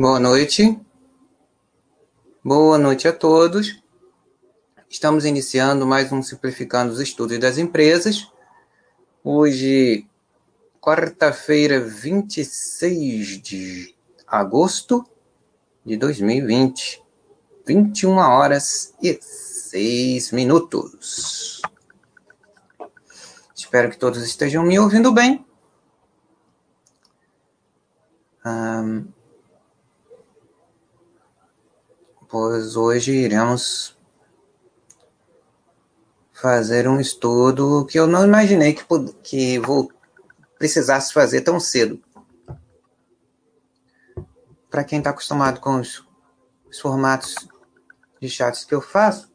Boa noite. Boa noite a todos. Estamos iniciando mais um Simplificando os Estudos das Empresas. Hoje, quarta-feira, 26 de agosto de 2020, 21 horas e 6 minutos. Espero que todos estejam me ouvindo bem. Um, pois hoje iremos fazer um estudo que eu não imaginei que, que vou precisasse fazer tão cedo. Para quem está acostumado com os, os formatos de chats que eu faço,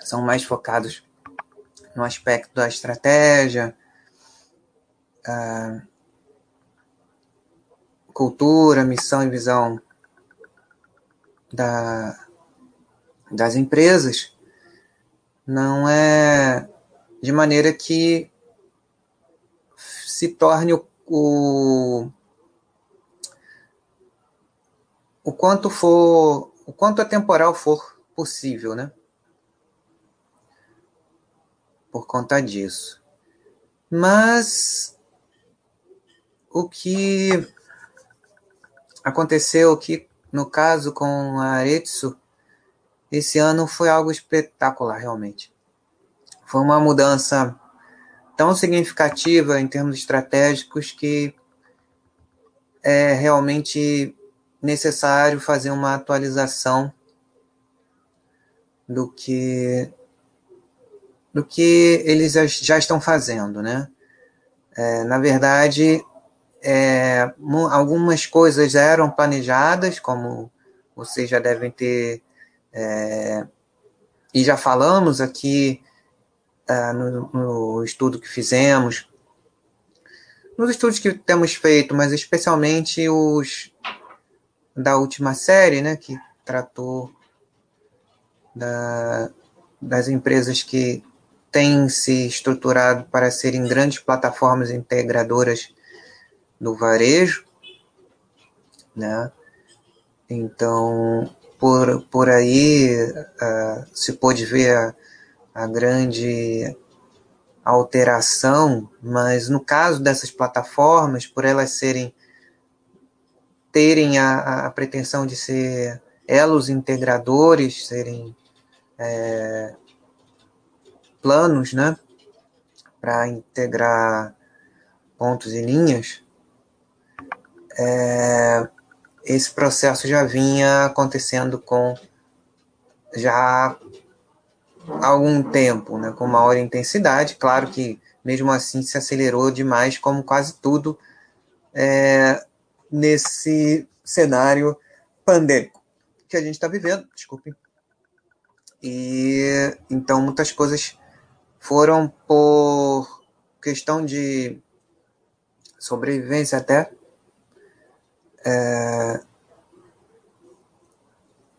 são mais focados no aspecto da estratégia, a cultura, missão e visão da, das empresas, não é de maneira que se torne o, o, o quanto for, o quanto a temporal for possível, né? Por conta disso. Mas o que aconteceu aqui no caso com a Aretsu esse ano foi algo espetacular realmente. Foi uma mudança tão significativa em termos estratégicos que é realmente necessário fazer uma atualização do que do que eles já estão fazendo, né? É, na verdade, é, algumas coisas eram planejadas, como vocês já devem ter, é, e já falamos aqui é, no, no, estudo que fizemos, nos estudos que temos feito, mas especialmente os da última série, né, que tratou da, das empresas que têm se estruturado para serem grandes plataformas integradoras no varejo, né? Então, por, por aí uh, se pode ver a, a grande alteração, mas no caso dessas plataformas, por elas serem terem a, a pretensão de ser elos integradores, serem é, planos, né, para integrar pontos e linhas, é, esse processo já vinha acontecendo com já há algum tempo, né, com maior intensidade. Claro que mesmo assim se acelerou demais, como quase tudo é, nesse cenário pandêmico que a gente está vivendo. Desculpe. E então muitas coisas foram por questão de sobrevivência até é,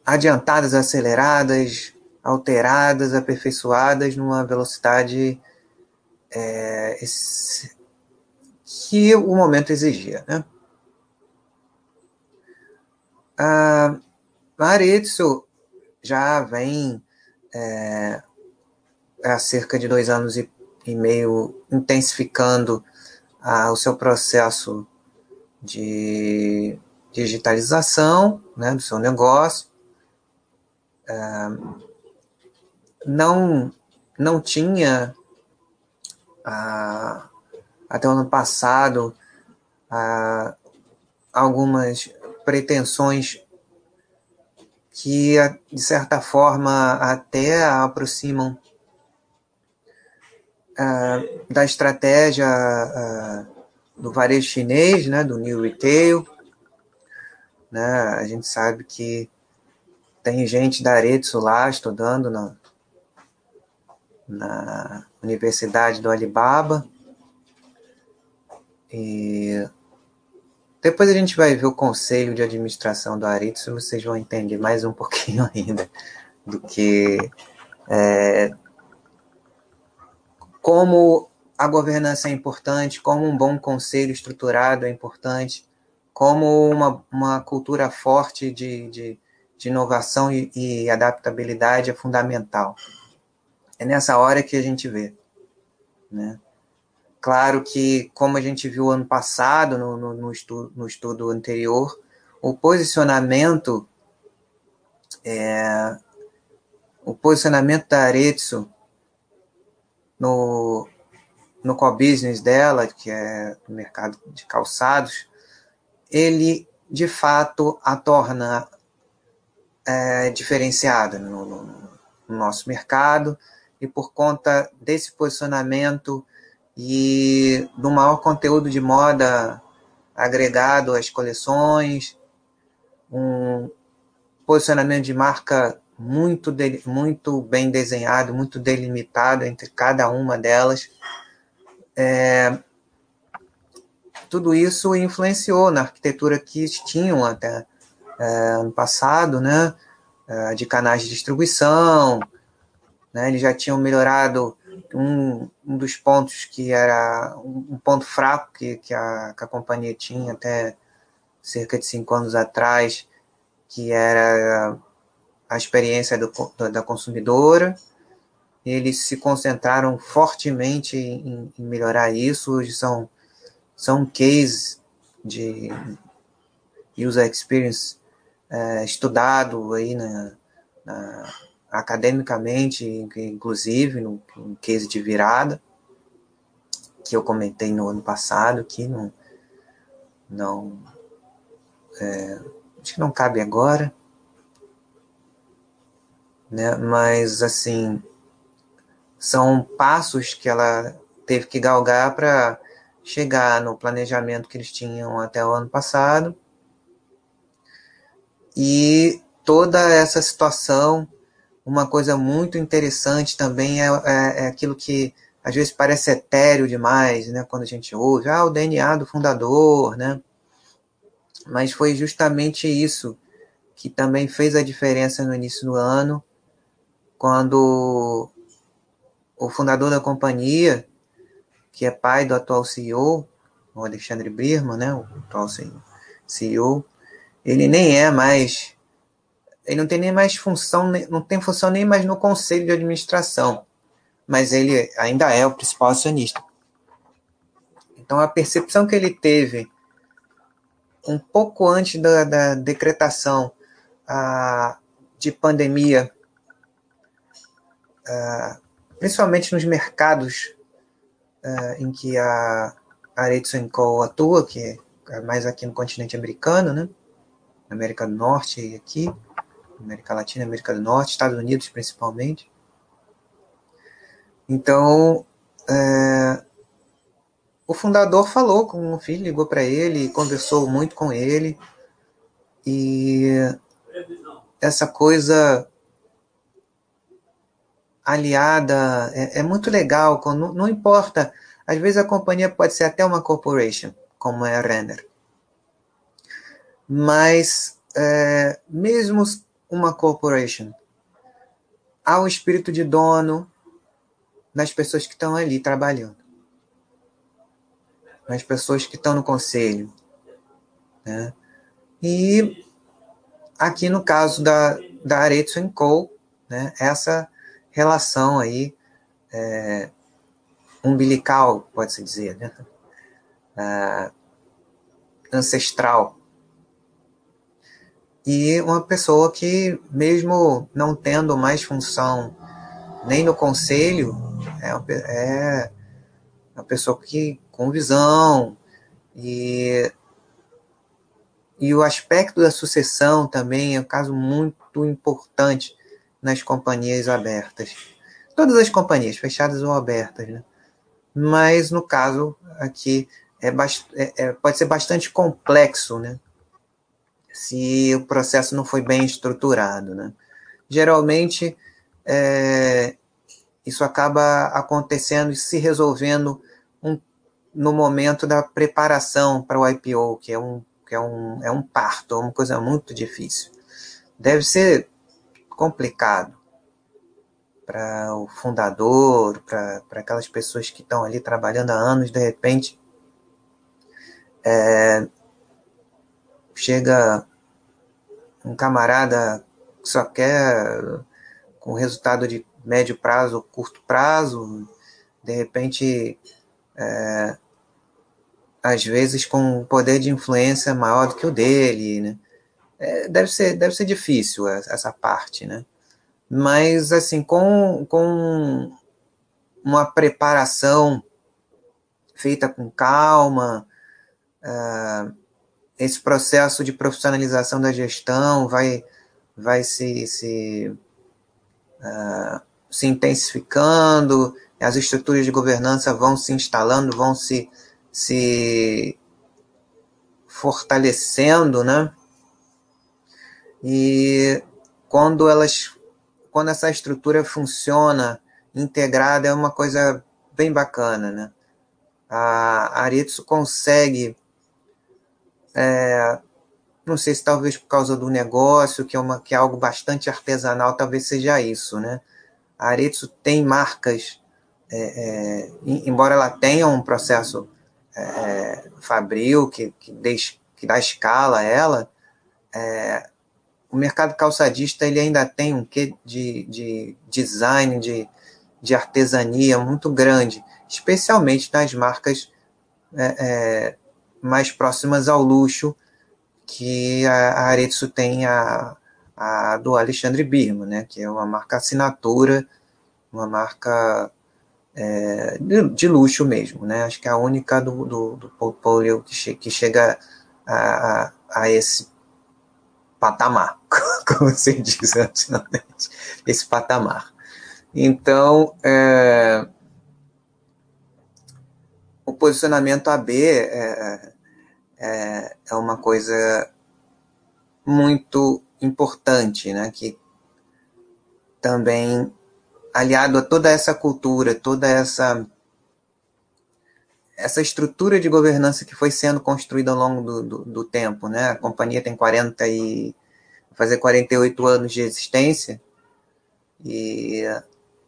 adiantadas, aceleradas, alteradas, aperfeiçoadas numa velocidade é, esse, que o momento exigia. Né? A Maritsu já vem é, há cerca de dois anos e, e meio intensificando o seu processo de digitalização né, do seu negócio. É, não, não tinha, ah, até o ano passado, ah, algumas pretensões que, de certa forma, até aproximam ah, da estratégia do varejo chinês, né, do New Retail. Né, a gente sabe que tem gente da Aretsu lá estudando na, na Universidade do Alibaba. E depois a gente vai ver o conselho de administração do Aretsu, vocês vão entender mais um pouquinho ainda do que é, como a governança é importante, como um bom conselho estruturado é importante, como uma, uma cultura forte de, de, de inovação e, e, adaptabilidade é fundamental. É nessa hora que a gente vê. Né? Claro que, como a gente viu ano passado, no, no, no, estudo, no estudo anterior, o posicionamento é, o posicionamento da Aretsu no, no core business dela, que é no mercado de calçados, ele de fato a torna é, diferenciada no, no, no, nosso mercado e por conta desse posicionamento e do maior conteúdo de moda agregado às coleções, um posicionamento de marca muito, muito bem desenhado, muito delimitado entre cada uma delas. É, tudo isso influenciou na arquitetura que tinham até é, ano passado, né? É, de canais de distribuição, né? Eles já tinham melhorado um, um dos pontos que era um ponto fraco que, que, a, que a companhia tinha até cerca de cinco anos atrás, que era a experiência do, da consumidora. Eles se concentraram fortemente em, em melhorar isso. Hoje são, são cases de user experience é, estudado aí na, na, academicamente, inclusive no, no case de virada, que eu comentei no ano passado, que não, não é, acho que não cabe agora, né? Mas assim, são passos que ela teve que galgar para chegar no planejamento que eles tinham até o ano passado. E toda essa situação, uma coisa muito interessante também é, é, é aquilo que às vezes parece etéreo demais, né? Quando a gente ouve, ah, o DNA do fundador, né? Mas foi justamente isso que também fez a diferença no início do ano quando o fundador da companhia, que é pai do atual CEO, o Alexandre Birman, né, o atual CEO, ele nem é mais, ele não tem nem mais função, não tem função nem mais no conselho de administração, mas ele ainda é o principal acionista. Então a percepção que ele teve um pouco antes da, da decretação a, de pandemia uh, principalmente nos mercados uh, em que a Aretsu Co atua, que é mais aqui no continente americano, né? América do Norte e aqui, América Latina, América do Norte, Estados Unidos principalmente. Então, é, o fundador falou com o filho, ligou para ele, conversou muito com ele, e essa coisa aliada, é, é muito legal, não, não, importa. Às vezes a companhia pode ser até uma corporation, como é a Renner. Mas, é, mesmo uma corporation, há o espírito de dono nas pessoas que estão ali trabalhando, nas pessoas que estão no conselho. Né? E aqui no caso da, da Aretsu Co., né, essa relação aí é, umbilical, pode-se dizer, né? É, ancestral. E uma pessoa que, mesmo não tendo mais função nem no conselho, é uma, é uma pessoa que com visão e e o aspecto da sucessão também é um caso muito importante nas companhias abertas. Todas as companhias, fechadas ou abertas, né? Mas no caso aqui é, é, é, pode ser bastante complexo, né? Se o processo não foi bem estruturado, né? Geralmente é, isso acaba acontecendo e se resolvendo um, no momento da preparação para o IPO, que é um que é um, é um parto, é uma coisa muito difícil. Deve ser complicado para o fundador, para aquelas pessoas que estão ali trabalhando há anos, de repente é, chega um camarada que só quer com resultado de médio prazo, curto prazo, de repente, é, às vezes com um poder de influência maior do que o dele, né? É, deve, ser, deve ser difícil essa parte, né? Mas, assim, com, com uma preparação feita com calma, uh, esse processo de profissionalização da gestão vai, vai se, se, uh, se intensificando, as estruturas de governança vão se instalando, vão se, se fortalecendo, né? E quando elas quando essa estrutura funciona integrada é uma coisa bem bacana, né? A Aritsu consegue é, não sei se talvez por causa do negócio, que é, uma, que é algo bastante artesanal, talvez seja isso, né? A Aretsu tem marcas, é, é, embora ela tenha um processo é, fabril que, que, des, que dá escala a ela, é, o mercado calçadista ele ainda tem um quê de, de design, de, de artesania muito grande, especialmente nas marcas é, é mais próximas ao luxo que a, Aretsu tem a, a do Alexandre Birman, né, que é uma marca assinatura, uma marca é, de, de, luxo mesmo, né, acho que é a única do, do, do portfólio que, che, que chega a, a, a esse patamar, como se diz antigamente, esse patamar. Então, é, o posicionamento AB é, é, é uma coisa muito importante, né? Que também aliado a toda essa cultura, toda essa essa estrutura de governança que foi sendo construída ao longo do, do, do tempo, né? A companhia tem 40 e fazer 48 anos de existência e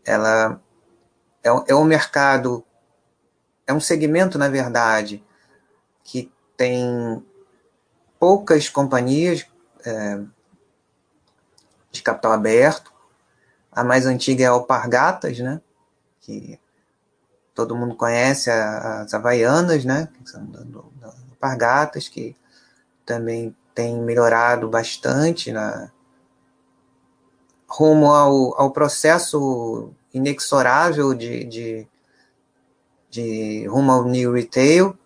ela é, é um mercado, é um segmento, na verdade, que tem poucas companhias é, de capital aberto. A mais antiga é a Alpargatas, né? Que todo mundo conhece, as Havaianas, né? Que são Alpargatas, que também tem melhorado bastante na rumo ao, ao processo inexorável de, de, de rumo ao new retail,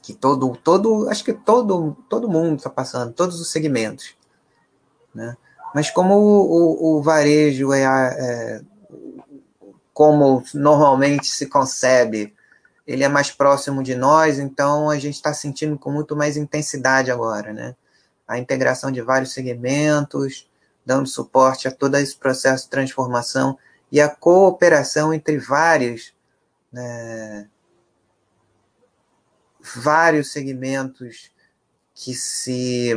que todo, todo, acho que todo, todo mundo está passando, todos os segmentos, né? Mas como o, o, o varejo é, é, como normalmente se concebe, ele é mais próximo de nós, então a gente está sentindo com muito mais intensidade agora, né? A integração de vários segmentos, dando suporte a todo esse processo de transformação e a cooperação entre vários né, vários segmentos que se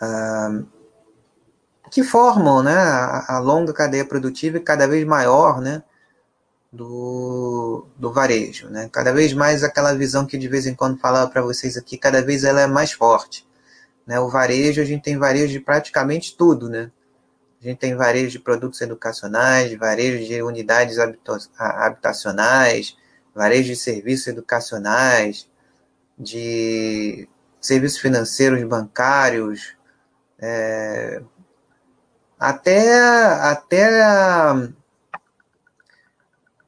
uh, que formam né, a, a, longa cadeia produtiva e cada vez maior né, do, do varejo. Né? Cada vez mais aquela visão que de vez em quando falava para vocês aqui, cada vez ela é mais forte. Né? O varejo, a gente tem varejo de praticamente tudo. Né? A gente tem varejo de produtos educacionais, varejo de unidades habitacionais, varejo de serviços educacionais, de serviços financeiros bancários, é, até, até a,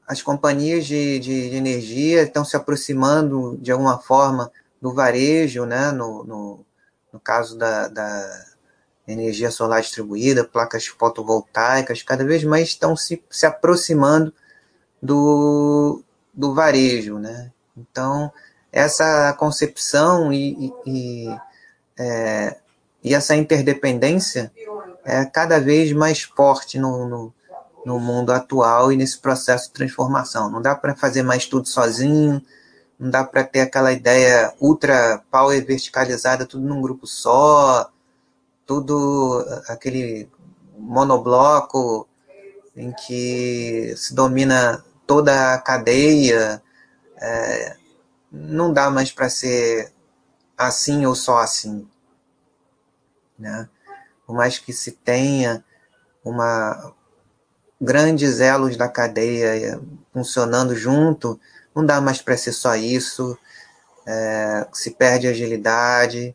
as companhias de, de, de, energia estão se aproximando de alguma forma do varejo, né? no, no, no caso da, da energia solar distribuída, placas fotovoltaicas, cada vez mais estão se, se aproximando do, do varejo, né? Então, essa concepção e, e, é, e, essa interdependência é cada vez mais forte no, no, no mundo atual e nesse processo de transformação. Não dá para fazer mais tudo sozinho, não dá para ter aquela ideia ultra power verticalizada, tudo num grupo só, tudo aquele monobloco em que se domina toda a cadeia. É, não dá mais para ser assim ou só assim. Né? Por mais que se tenha uma grandes elos da cadeia funcionando junto, não dá mais para ser só isso. É, se perde agilidade,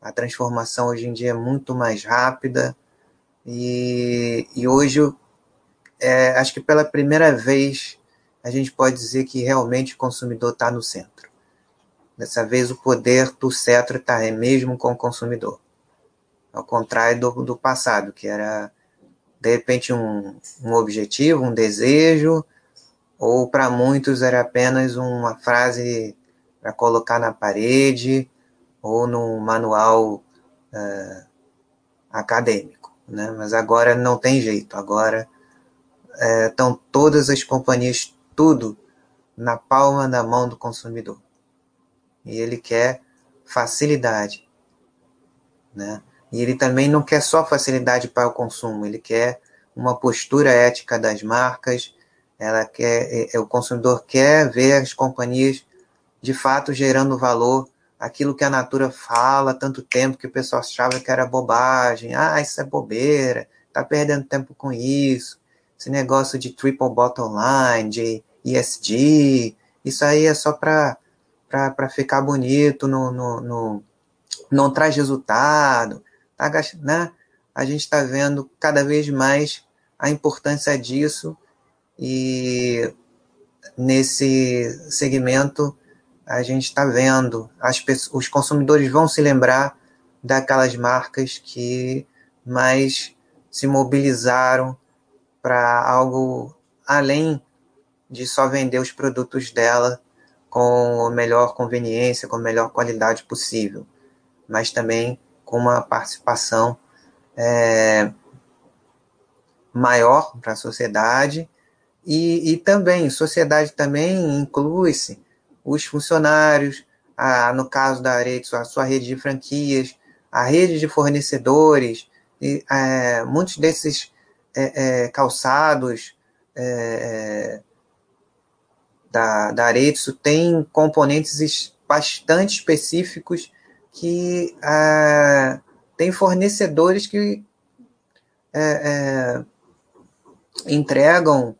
a transformação hoje em dia é muito mais rápida e, e hoje é, acho que pela primeira vez a gente pode dizer que realmente o consumidor está no centro. Dessa vez o poder do cetro está mesmo com o consumidor. Ao contrário do, do passado, que era de repente um, um objetivo, um desejo, ou para muitos era apenas uma frase para colocar na parede ou no manual uh, acadêmico. Né? Mas agora não tem jeito, agora estão é, todas as companhias, tudo na palma da mão do consumidor. E ele quer facilidade. Né? E ele também não quer só facilidade para o consumo, ele quer uma postura ética das marcas, ela quer, é, é, o consumidor quer ver as companhias de fato gerando valor, aquilo que a Natura fala há tanto tempo que o pessoal achava que era bobagem, ah, isso é bobeira, tá perdendo tempo com isso, esse negócio de triple bottom line, de ESG, isso aí é só para ficar bonito, não traz resultado, tá, né? A gente está vendo cada vez mais a importância disso e nesse segmento a gente está vendo as pessoas, os consumidores vão se lembrar daquelas marcas que mais se mobilizaram para algo além de só vender os produtos dela com a melhor conveniência, com a melhor qualidade possível, mas também com uma participação é, maior para a sociedade. E, e também, sociedade também inclui-se os funcionários, a, no caso da Arexo, a sua rede de franquias, a rede de fornecedores, e, é, muitos desses é, é, calçados é, da, da Arezzo têm componentes bastante específicos que é, tem fornecedores que é, é, entregam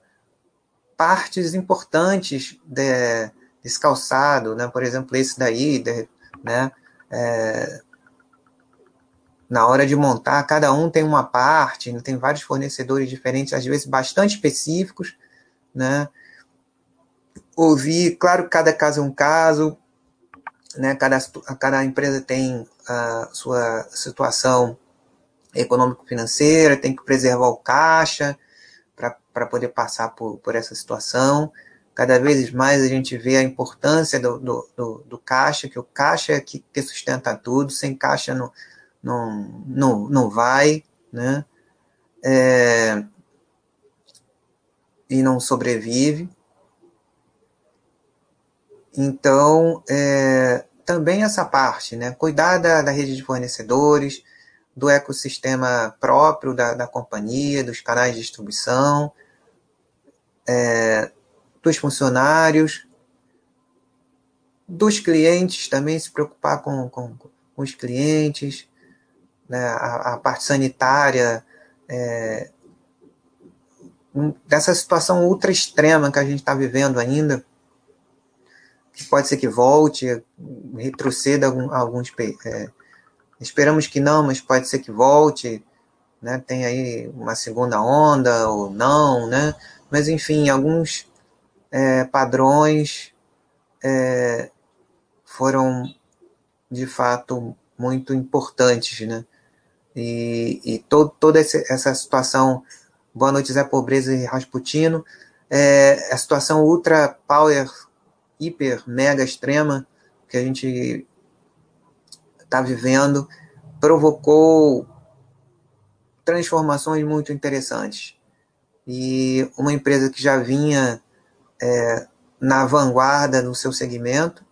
partes importantes de, desse calçado, né? por exemplo, esse daí, de, né? Na hora de montar, cada um tem uma parte, né? tem vários fornecedores diferentes, às vezes bastante específicos, né? Ouvir, claro cada caso é um caso, né? Cada, cada empresa tem a sua situação econômico-financeira, tem que preservar o caixa para poder passar por, por essa situação. Cada vez mais a gente vê a importância do, do, do, do caixa, que o caixa é que, que sustenta tudo, sem caixa não, não, não, não vai, né? É, e não sobrevive. Então, é, também essa parte, né? Cuidar da, da rede de fornecedores, do ecossistema próprio da, da companhia, dos canais de distribuição, é, dos funcionários, dos clientes, também se preocupar com, com, com os clientes, né, a, a, parte sanitária, é, dessa situação ultra extrema que a gente está vivendo ainda, que pode ser que volte, retroceda alguns. É, esperamos que não, mas pode ser que volte, né, tem aí uma segunda onda ou não, né, mas enfim, alguns é, padrões é, foram de fato muito importantes, né? E, e todo, toda essa situação, Boa Noite Zé Pobreza e Rasputino, é, a situação ultra power, hiper, mega extrema que a gente está vivendo, provocou transformações muito interessantes. E uma empresa que já vinha é, na vanguarda no seu segmento,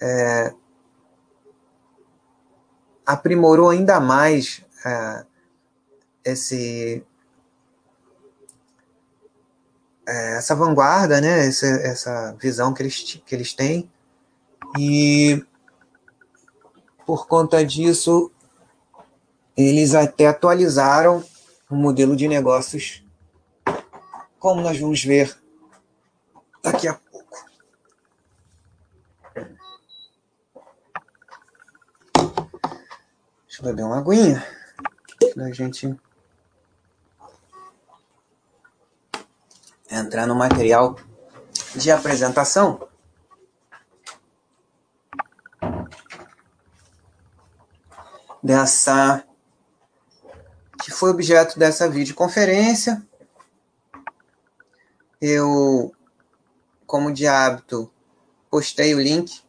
é, aprimorou ainda mais é, esse é, essa vanguarda, né? Essa, essa visão que eles, que eles têm. E por conta disso, eles até atualizaram o modelo de negócios, como nós vamos ver daqui a pouco. Deixa eu beber uma aguinha da gente entrar no material de apresentação. Dessa que foi objeto dessa videoconferência. Eu, como de hábito, postei o link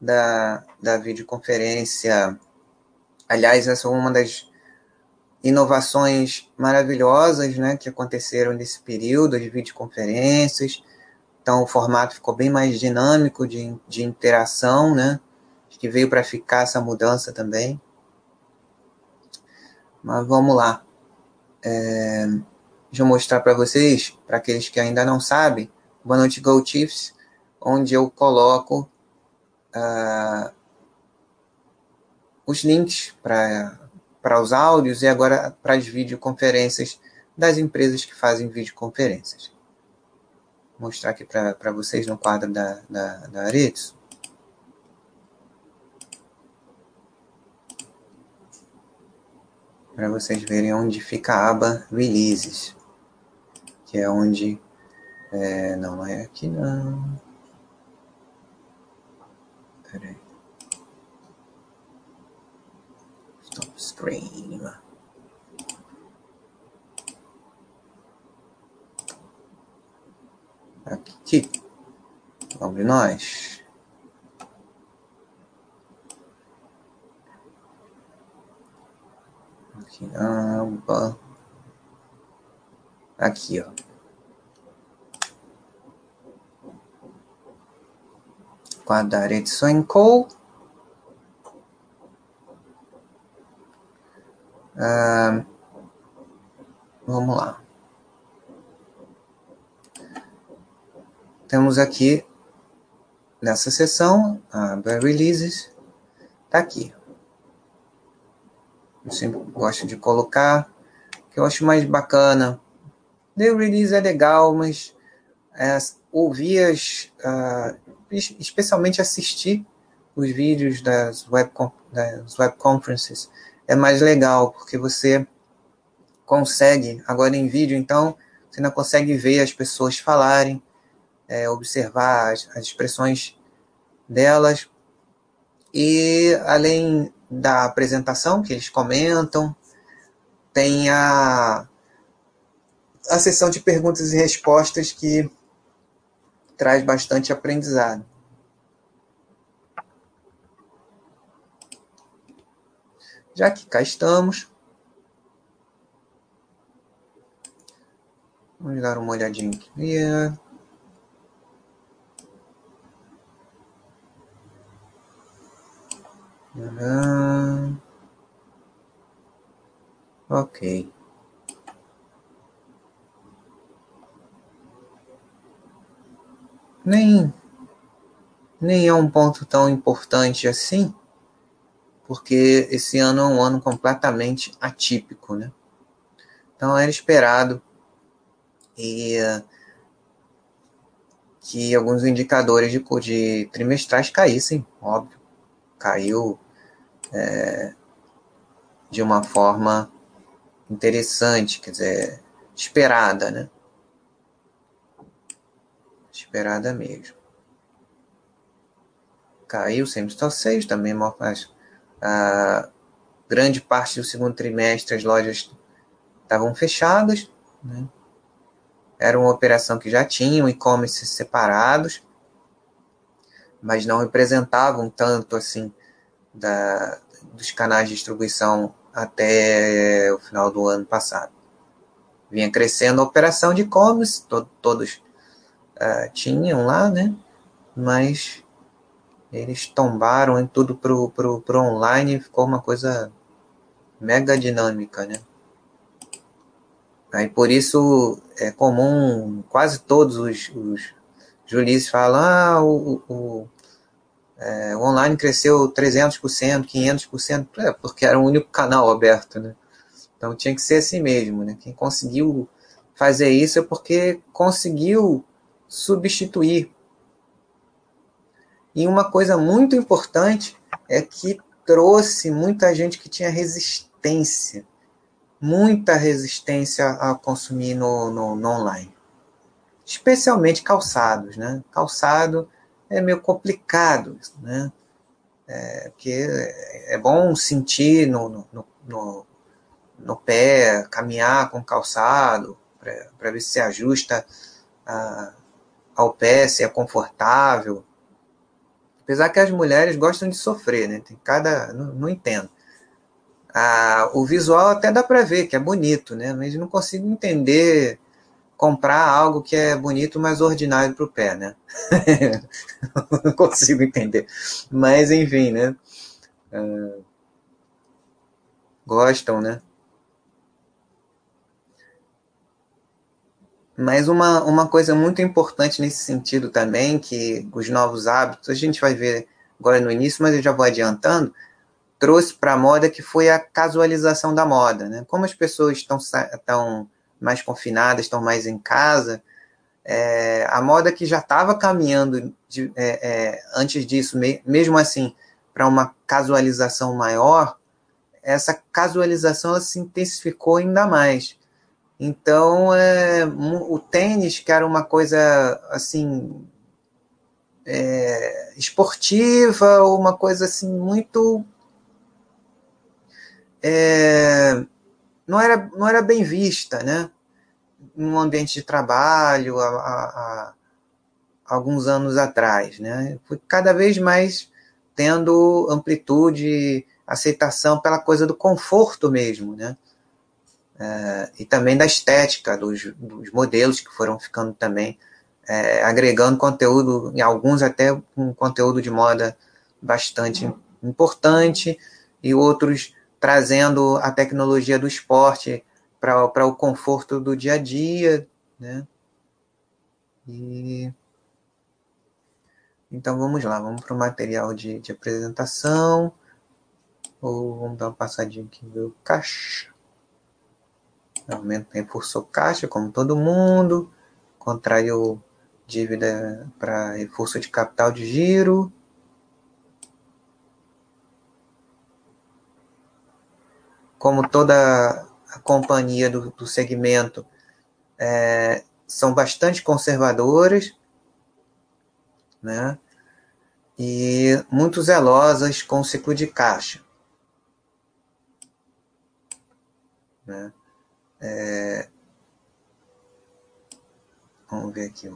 da, da videoconferência. Aliás, essa é uma das inovações maravilhosas né, que aconteceram nesse período de videoconferências. Então, o formato ficou bem mais dinâmico de, de interação, né? que veio para ficar essa mudança também. Mas vamos lá. É, deixa eu mostrar para vocês, para aqueles que ainda não sabem, Boa Noite Go Chiefs, onde eu coloco uh, os links para para os áudios e agora para as videoconferências das empresas que fazem videoconferências. Vou mostrar aqui para vocês no quadro da, da, da Aretsu. Para vocês verem onde fica a aba Releases, que é onde. É, não, não é aqui não. Peraí. Screen. Aqui. Vamos nós. Aqui, aba. Aqui, ó. Quadrare de Sonkou. Vamos lá. Temos aqui nessa seção a Releases, está aqui. Eu sempre gosto de colocar, que eu acho mais bacana. The Release é legal, mas é, ouvir as, uh, especialmente assistir os vídeos das web, das web conferences é mais legal, porque você consegue, agora em vídeo, então, você ainda consegue ver as pessoas falarem, é, observar as, as expressões delas, e além da apresentação que eles comentam, tem a, a sessão de perguntas e respostas que traz bastante aprendizado. Já que cá estamos, vamos dar uma olhadinha aqui. Uhum. Ok. Nem, nem é um ponto tão importante assim, porque esse ano é um ano completamente atípico, né? Então era esperado e que alguns indicadores de, de trimestrais caíssem, óbvio, caiu é, de uma forma interessante, quer dizer, esperada, né? Esperada mesmo. Caiu sempre 6, também mas grande parte do segundo trimestre as lojas estavam fechadas, né? Era uma operação que já tinham e-commerce separados, mas não representavam tanto assim da, dos canais de distribuição até o final do ano passado. Vinha crescendo a operação de e-commerce, to, todos uh, tinham lá, né? Mas eles tombaram em tudo pro, pro, pro online e ficou uma coisa mega dinâmica, né? Aí por isso é comum, quase todos os, os juízes falam, ah, o, o, é, o online cresceu 300%, 500%, é, porque era o único canal aberto, né? Então tinha que ser assim mesmo, né? Quem conseguiu fazer isso é porque conseguiu substituir. E uma coisa muito importante é que trouxe muita gente que tinha resistência, muita resistência a consumir no, no, no online. Especialmente calçados, né? Calçado é meio complicado, né? É, porque é bom sentir no, no, no, no pé, caminhar com calçado, para ver se ajusta a, ao pé, se é confortável. Apesar que as mulheres gostam de sofrer, né? Tem cada. Não, não entendo. Ah, o visual até dá para ver que é bonito, né? Mas não consigo entender comprar algo que é bonito, mas ordinário para o pé, né? não consigo entender. Mas enfim, né? Ah, gostam, né? Mas uma, uma coisa muito importante nesse sentido também, que os novos hábitos, a gente vai ver agora no início, mas eu já vou adiantando, trouxe para a moda que foi a casualização da moda. Né? Como as pessoas estão, estão mais confinadas, estão mais em casa, é, a moda que já estava caminhando de, é, é, antes disso, me, mesmo assim, para uma casualização maior, essa casualização se intensificou ainda mais. Então, é, o tênis, que era uma coisa assim é, esportiva, uma coisa assim muito é, não era não era bem vista, né? No ambiente de trabalho, há alguns anos atrás, né? Foi cada vez mais tendo amplitude, aceitação pela coisa do conforto mesmo, né? É, e também da estética dos, dos, modelos que foram ficando também é, agregando conteúdo, em alguns até um conteúdo de moda bastante importante, e outros trazendo a tecnologia do esporte para o conforto do dia a dia, né? E então vamos lá, vamos para o material de, de apresentação. Ou vamos dar uma passadinha aqui no caixa. Aumento reforçou caixa, como todo mundo. Contraiu dívida para reforço de capital de giro. Como toda a companhia do, do segmento, é, são bastante conservadoras, né? E muito zelosas com o ciclo de caixa. Né? É... Vamos ver aqui.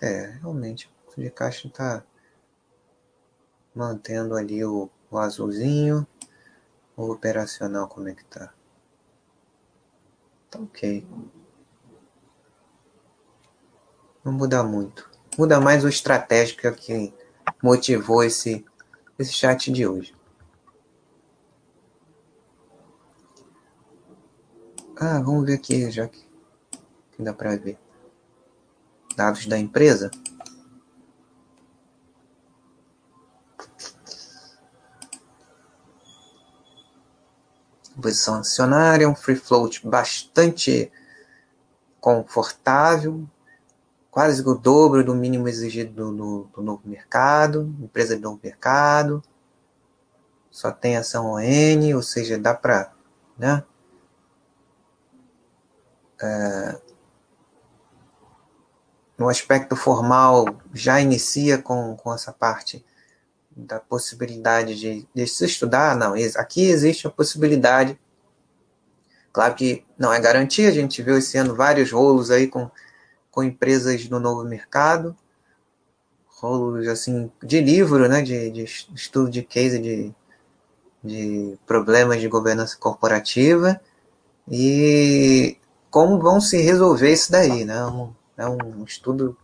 É, realmente, o de caixa está mantendo ali o, o azulzinho. O operacional, como é que tá? Tá ok. Não muda muito. Muda mais o estratégico que motivou esse, esse chat de hoje. Ah, vamos ver aqui, já que, que dá para ver. Dados da empresa. Posição acionária, um free float bastante confortável, quase o dobro do mínimo exigido do, do, do novo mercado, empresa de novo mercado, só tem ação ON, ou seja, dá para né, é, no aspecto formal já inicia com, com essa parte da possibilidade de, de se estudar, não, aqui existe a possibilidade, claro que não é garantia, a gente viu esse ano vários rolos aí com, com empresas no novo mercado, rolos assim de livro, né, de, de estudo de case de, de problemas de governança corporativa, e como vão se resolver isso daí, né? Um, é um estudo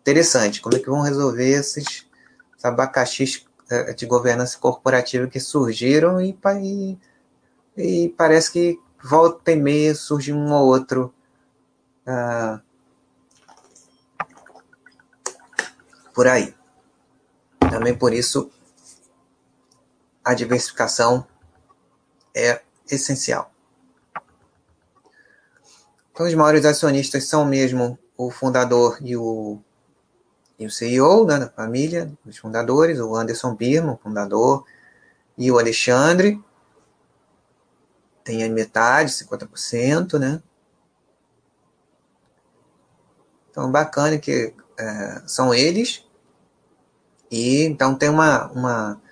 interessante, como é que vão resolver esses, abacaxis eh, de governança corporativa que surgiram e, e, e parece que volta e meia surge um ou outro uh, por aí. Também por isso a diversificação é essencial. Então, os maiores acionistas são mesmo o fundador e o, e o CEO né, da família, os fundadores, o Anderson Birman, fundador, e o Alexandre, tem a metade, 50%, né? Então, bacana que é, são eles, e então tem uma, uma,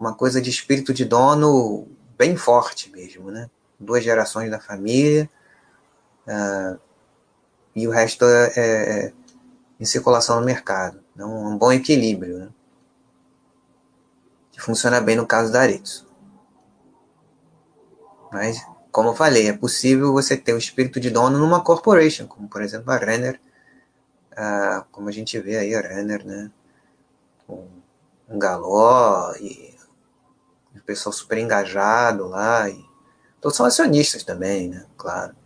uma coisa de espírito de dono bem forte mesmo, né? Duas gerações da família, uh, e o resto é, é, é, em circulação no mercado. Então, um bom equilíbrio, né? Que funciona bem no caso da Aretsu. Mas, como eu falei, é possível você ter o espírito de dono numa corporation, como por exemplo a Renner, uh, como a gente vê aí a Renner, né? Com um galó e o pessoal super engajado lá. E, todos são acionistas também, né? Claro.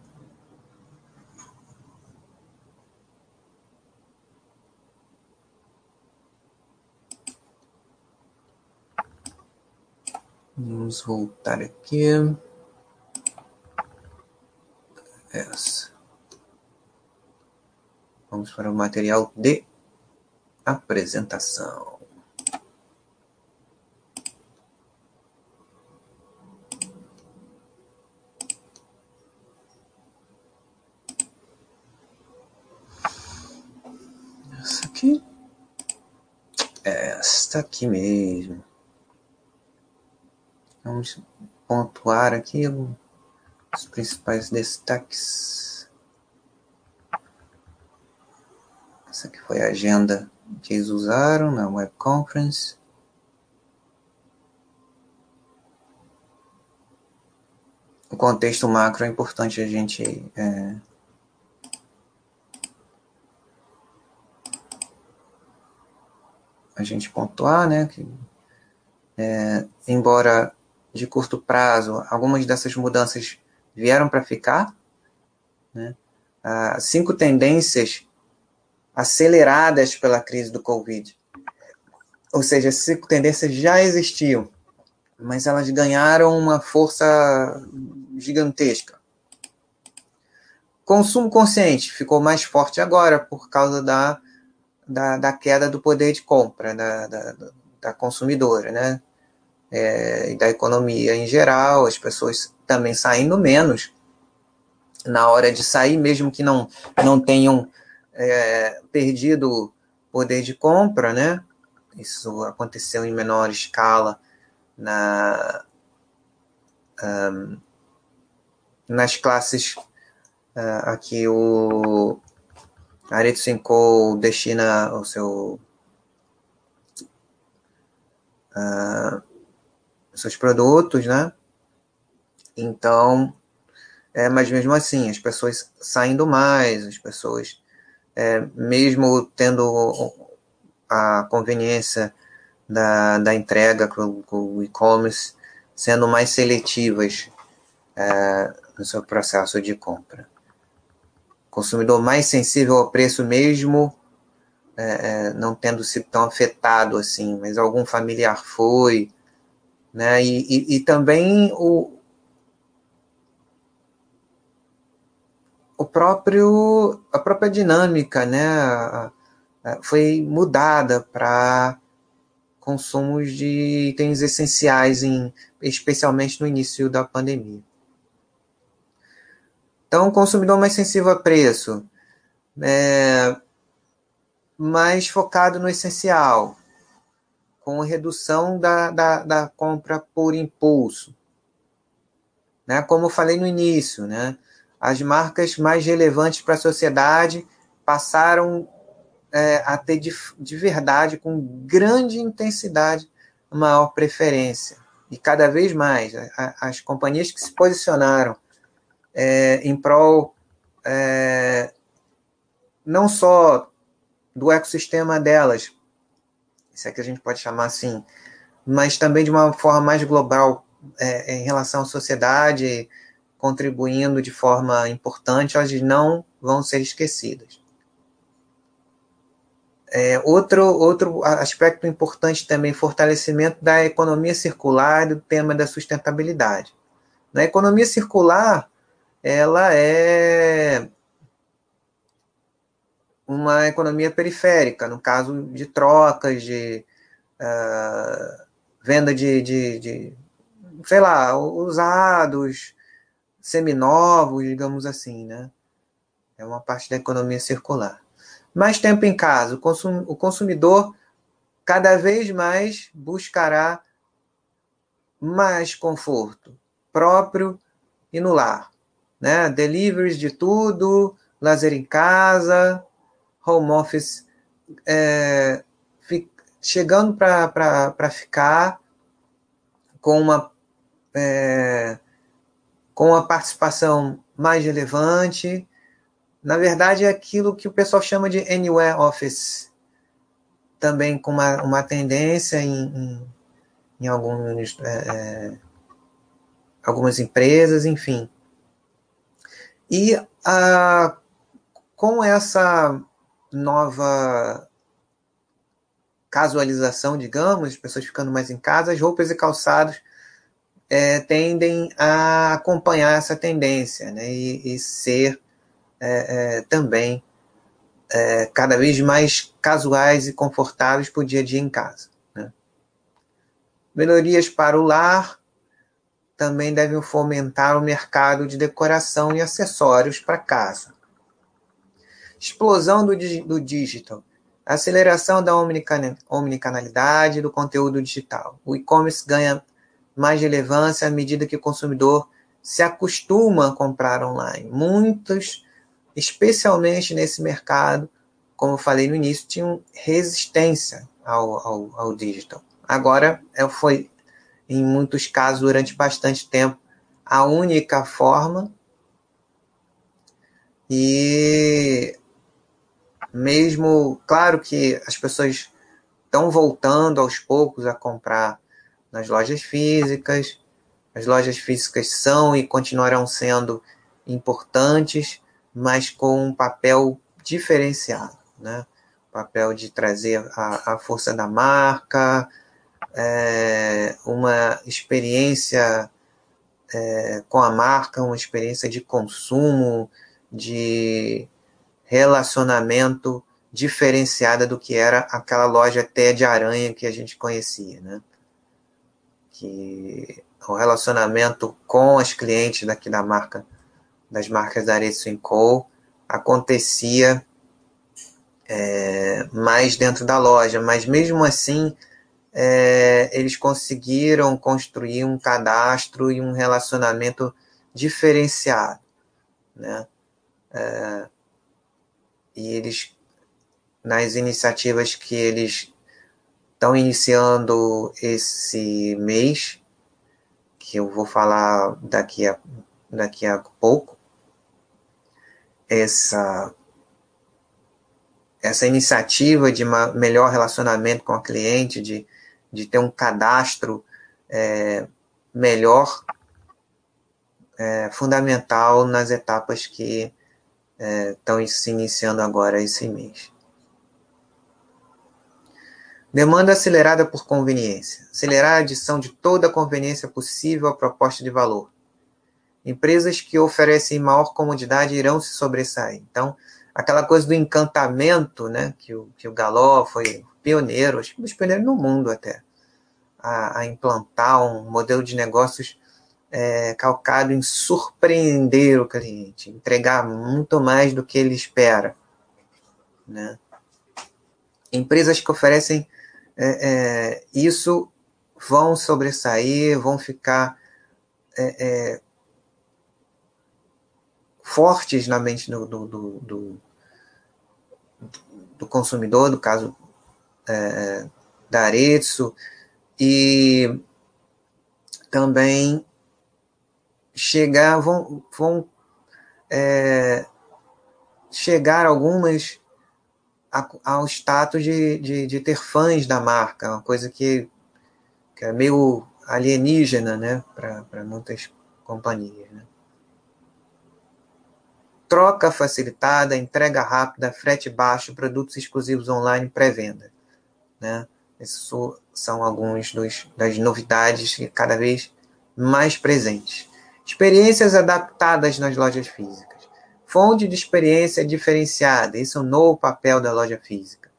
Vamos voltar aqui. Essa. Vamos para o material de apresentação. Essa aqui. Esta aqui mesmo. Vamos pontuar aqui os principais destaques. Essa aqui foi a agenda que eles usaram na web conference. O contexto macro é importante a gente é, a gente pontuar, né? Que, é, embora de curto prazo, algumas dessas mudanças vieram para ficar. Né? Ah, cinco tendências aceleradas pela crise do Covid. Ou seja, cinco tendências já existiam, mas elas ganharam uma força gigantesca. Consumo consciente ficou mais forte agora por causa da, da, da queda do poder de compra da, da, da consumidora, né? É, da economia em geral, as pessoas também saindo menos na hora de sair, mesmo que não, não tenham é, perdido poder de compra, né? Isso aconteceu em menor escala na, um, nas classes uh, aqui o Areto Senko destina o seu uh, seus produtos, né? Então, é, mas mesmo assim, as pessoas saindo mais, as pessoas, é, mesmo tendo a conveniência da, da entrega com, com o e-commerce, sendo mais seletivas é, no seu processo de compra. Consumidor mais sensível ao preço mesmo, é, é não tendo sido tão afetado assim, mas algum familiar foi, né? E, e, e também o, o próprio a própria dinâmica, né? Foi mudada para consumos de itens essenciais, em, especialmente no início da pandemia. Então, consumidor mais sensível a preço, é, mais focado no essencial, com redução da, da, da compra por impulso. Né? Como eu falei no início, né? as marcas mais relevantes para a sociedade passaram é, a ter de, de verdade, com grande intensidade, maior preferência. E cada vez mais, a, as companhias que se posicionaram é, em prol é, não só do ecossistema delas, se é que a gente pode chamar assim, mas também de uma forma mais global é, em relação à sociedade, contribuindo de forma importante, elas não vão ser esquecidas. É, outro, outro aspecto importante também, fortalecimento da economia circular e do tema da sustentabilidade. Na economia circular, ela é uma economia periférica, no caso de trocas, de uh, venda de, de, de, sei lá, usados, seminovos, digamos assim, né? É uma parte da economia circular. Mais tempo em casa, o, consum, o consumidor cada vez mais buscará mais conforto próprio e no lar, né? Deliveries de tudo, lazer em casa, home office é, chegando para ficar com uma é, com uma participação mais relevante. Na verdade, é aquilo que o pessoal chama de Anywhere Office, também com uma, uma tendência em, em, em alguns, é, é algumas empresas, enfim. E a, com essa nova casualização, digamos, as pessoas ficando mais em casa, as roupas e calçados é, tendem a acompanhar essa tendência né, e, e ser é, é, também é, cada vez mais casuais e confortáveis para o dia a dia em casa. Né. Melhorias para o lar também devem fomentar o mercado de decoração e acessórios para casa. Explosão do, do digital Aceleração da omnicanalidade do conteúdo digital. O e-commerce ganha mais relevância à medida que o consumidor se acostuma a comprar online. Muitos, especialmente nesse mercado, como eu falei no início, tinham resistência ao, ao, ao digital. Agora, é, foi, em muitos casos, durante bastante tempo, a única forma. E mesmo, claro que as pessoas estão voltando aos poucos a comprar nas lojas físicas, as lojas físicas são e continuarão sendo importantes, mas com um papel diferenciado, né? Papel de trazer a, a força da marca, é, uma experiência é, com a marca, uma experiência de consumo, de relacionamento diferenciada do que era aquela loja até de aranha que a gente conhecia, né? Que o relacionamento com as clientes daqui da marca, das marcas da Aretsu Co acontecia é, mais dentro da loja, mas mesmo assim é, eles conseguiram construir um cadastro e um relacionamento diferenciado, né? É, e eles nas iniciativas que eles estão iniciando esse mês, que eu vou falar daqui a, daqui a pouco, essa, essa iniciativa de melhor relacionamento com a cliente, de, de ter um cadastro é, melhor, é fundamental nas etapas que estão é, se iniciando agora esse mês. Demanda acelerada por conveniência. Acelerar a adição de toda a conveniência possível à proposta de valor. Empresas que oferecem maior comodidade irão se sobressair. Então, aquela coisa do encantamento, né, que o, que o Galó foi pioneiro, acho que um dos pioneiros no mundo até, a, a implantar um modelo de negócios é, calcado em surpreender o cliente, entregar muito mais do que ele espera. Né? Empresas que oferecem é, é, isso vão sobressair, vão ficar é, é, fortes na mente do, do, do, do consumidor, do caso é, da Arezzo, e também chegar, vão, vão é, chegar algumas ao status de, de, de, ter fãs da marca, uma coisa que, que é meio alienígena né, para muitas companhias. Né? troca facilitada, entrega rápida, frete baixo, produtos exclusivos online, pré-venda. Né? Esses são alguns dos, das novidades cada vez mais presentes. Experiências adaptadas nas lojas físicas. Fonte de experiência diferenciada. Esse é o novo papel da loja física.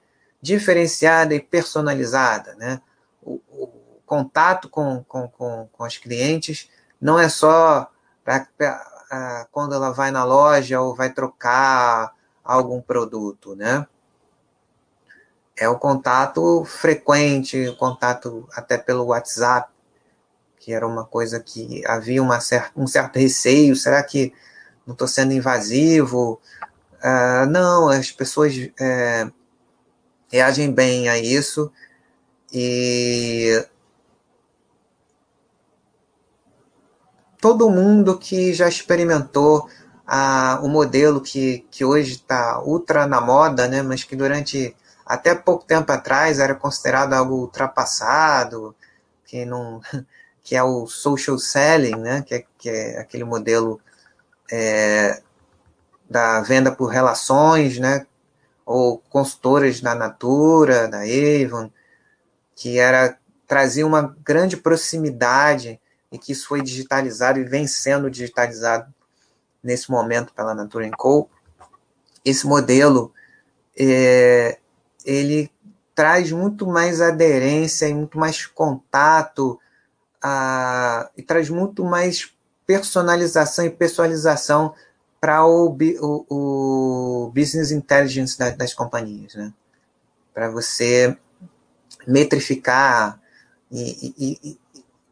Diferenciada e personalizada. Né? O, o contato com, com, com, com os clientes não é só pra, pra, quando ela vai na loja ou vai trocar algum produto, né? É o contato frequente, o contato até pelo WhatsApp, que era uma coisa que havia uma certa, um certo receio. Será que não estou sendo invasivo? Uh, não, as pessoas é, reagem bem a isso e todo mundo que já experimentou a, o modelo que, que hoje está ultra na moda, né, mas que durante até pouco tempo atrás era considerado algo ultrapassado, que não que é o social selling, né, que é, que é aquele modelo é, da venda por relações, né, ou consultoras da Natura, da Avon, que era trazia uma grande proximidade e que isso foi digitalizado e vem sendo digitalizado nesse momento pela Natura Co. Esse modelo é, ele traz muito mais aderência e muito mais contato a, e traz muito mais personalização e pessoalização para o, o, o, business intelligence das, das companhias, né? Para você metrificar e, e,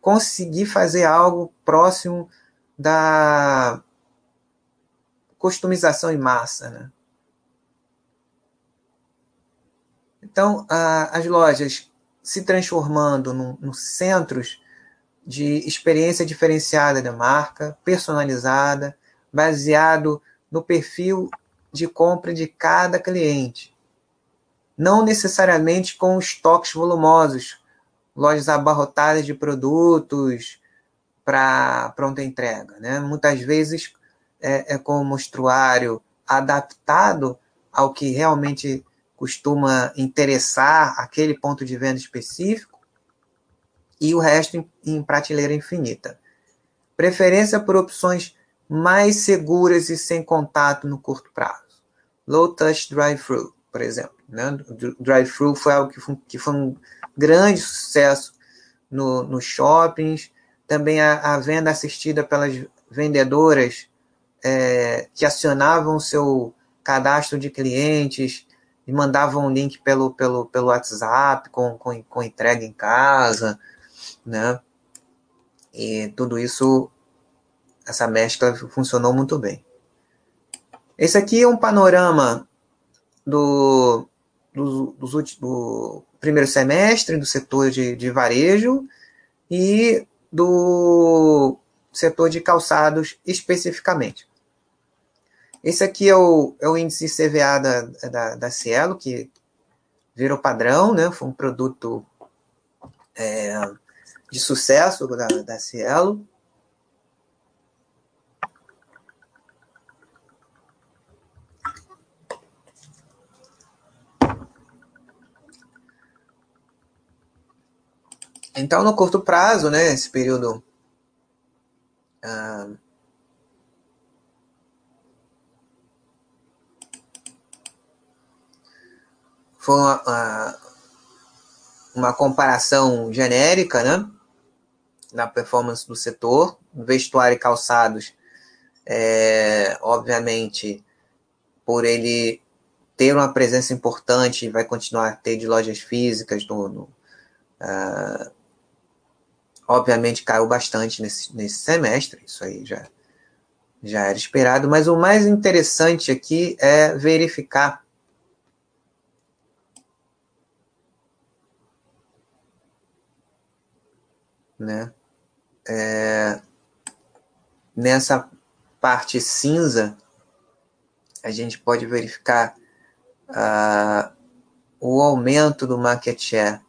conseguir fazer algo próximo da customização em massa. Né? Então, a, as lojas se transformando nos centros de experiência diferenciada da marca, personalizada, baseado no perfil de compra de cada cliente. Não necessariamente com estoques volumosos, lojas abarrotadas de produtos para pronta entrega. Né? Muitas vezes é, é com o mostruário adaptado ao que realmente costuma interessar aquele ponto de venda específico e o resto em, em prateleira infinita. Preferência por opções mais seguras e sem contato no curto prazo. Low touch drive-thru, por exemplo. Né? Drive-thru foi algo que foi, que foi um grande sucesso no, nos shoppings, também a, a, venda assistida pelas vendedoras é, que acionavam seu cadastro de clientes e mandavam um link pelo, pelo, pelo WhatsApp com, com, com entrega em casa, né? E tudo isso, essa mescla funcionou muito bem. Esse aqui é um panorama do, do, do, do primeiro semestre do setor de, de varejo e do setor de calçados especificamente. Esse aqui é o, é o índice CVA da, da, da Cielo, que virou padrão, né? Foi um produto é, de sucesso da, da Cielo. Então, no curto prazo, né, esse período ah, foi uma, uma comparação genérica, né, na performance do setor, vestuário e calçados, é, obviamente, por ele ter uma presença importante, vai continuar a ter de lojas físicas no, no uh, obviamente caiu bastante nesse, nesse semestre, isso aí já, já era esperado, mas o mais interessante aqui é verificar né, é, nessa parte cinza, a gente pode verificar uh, o aumento do market share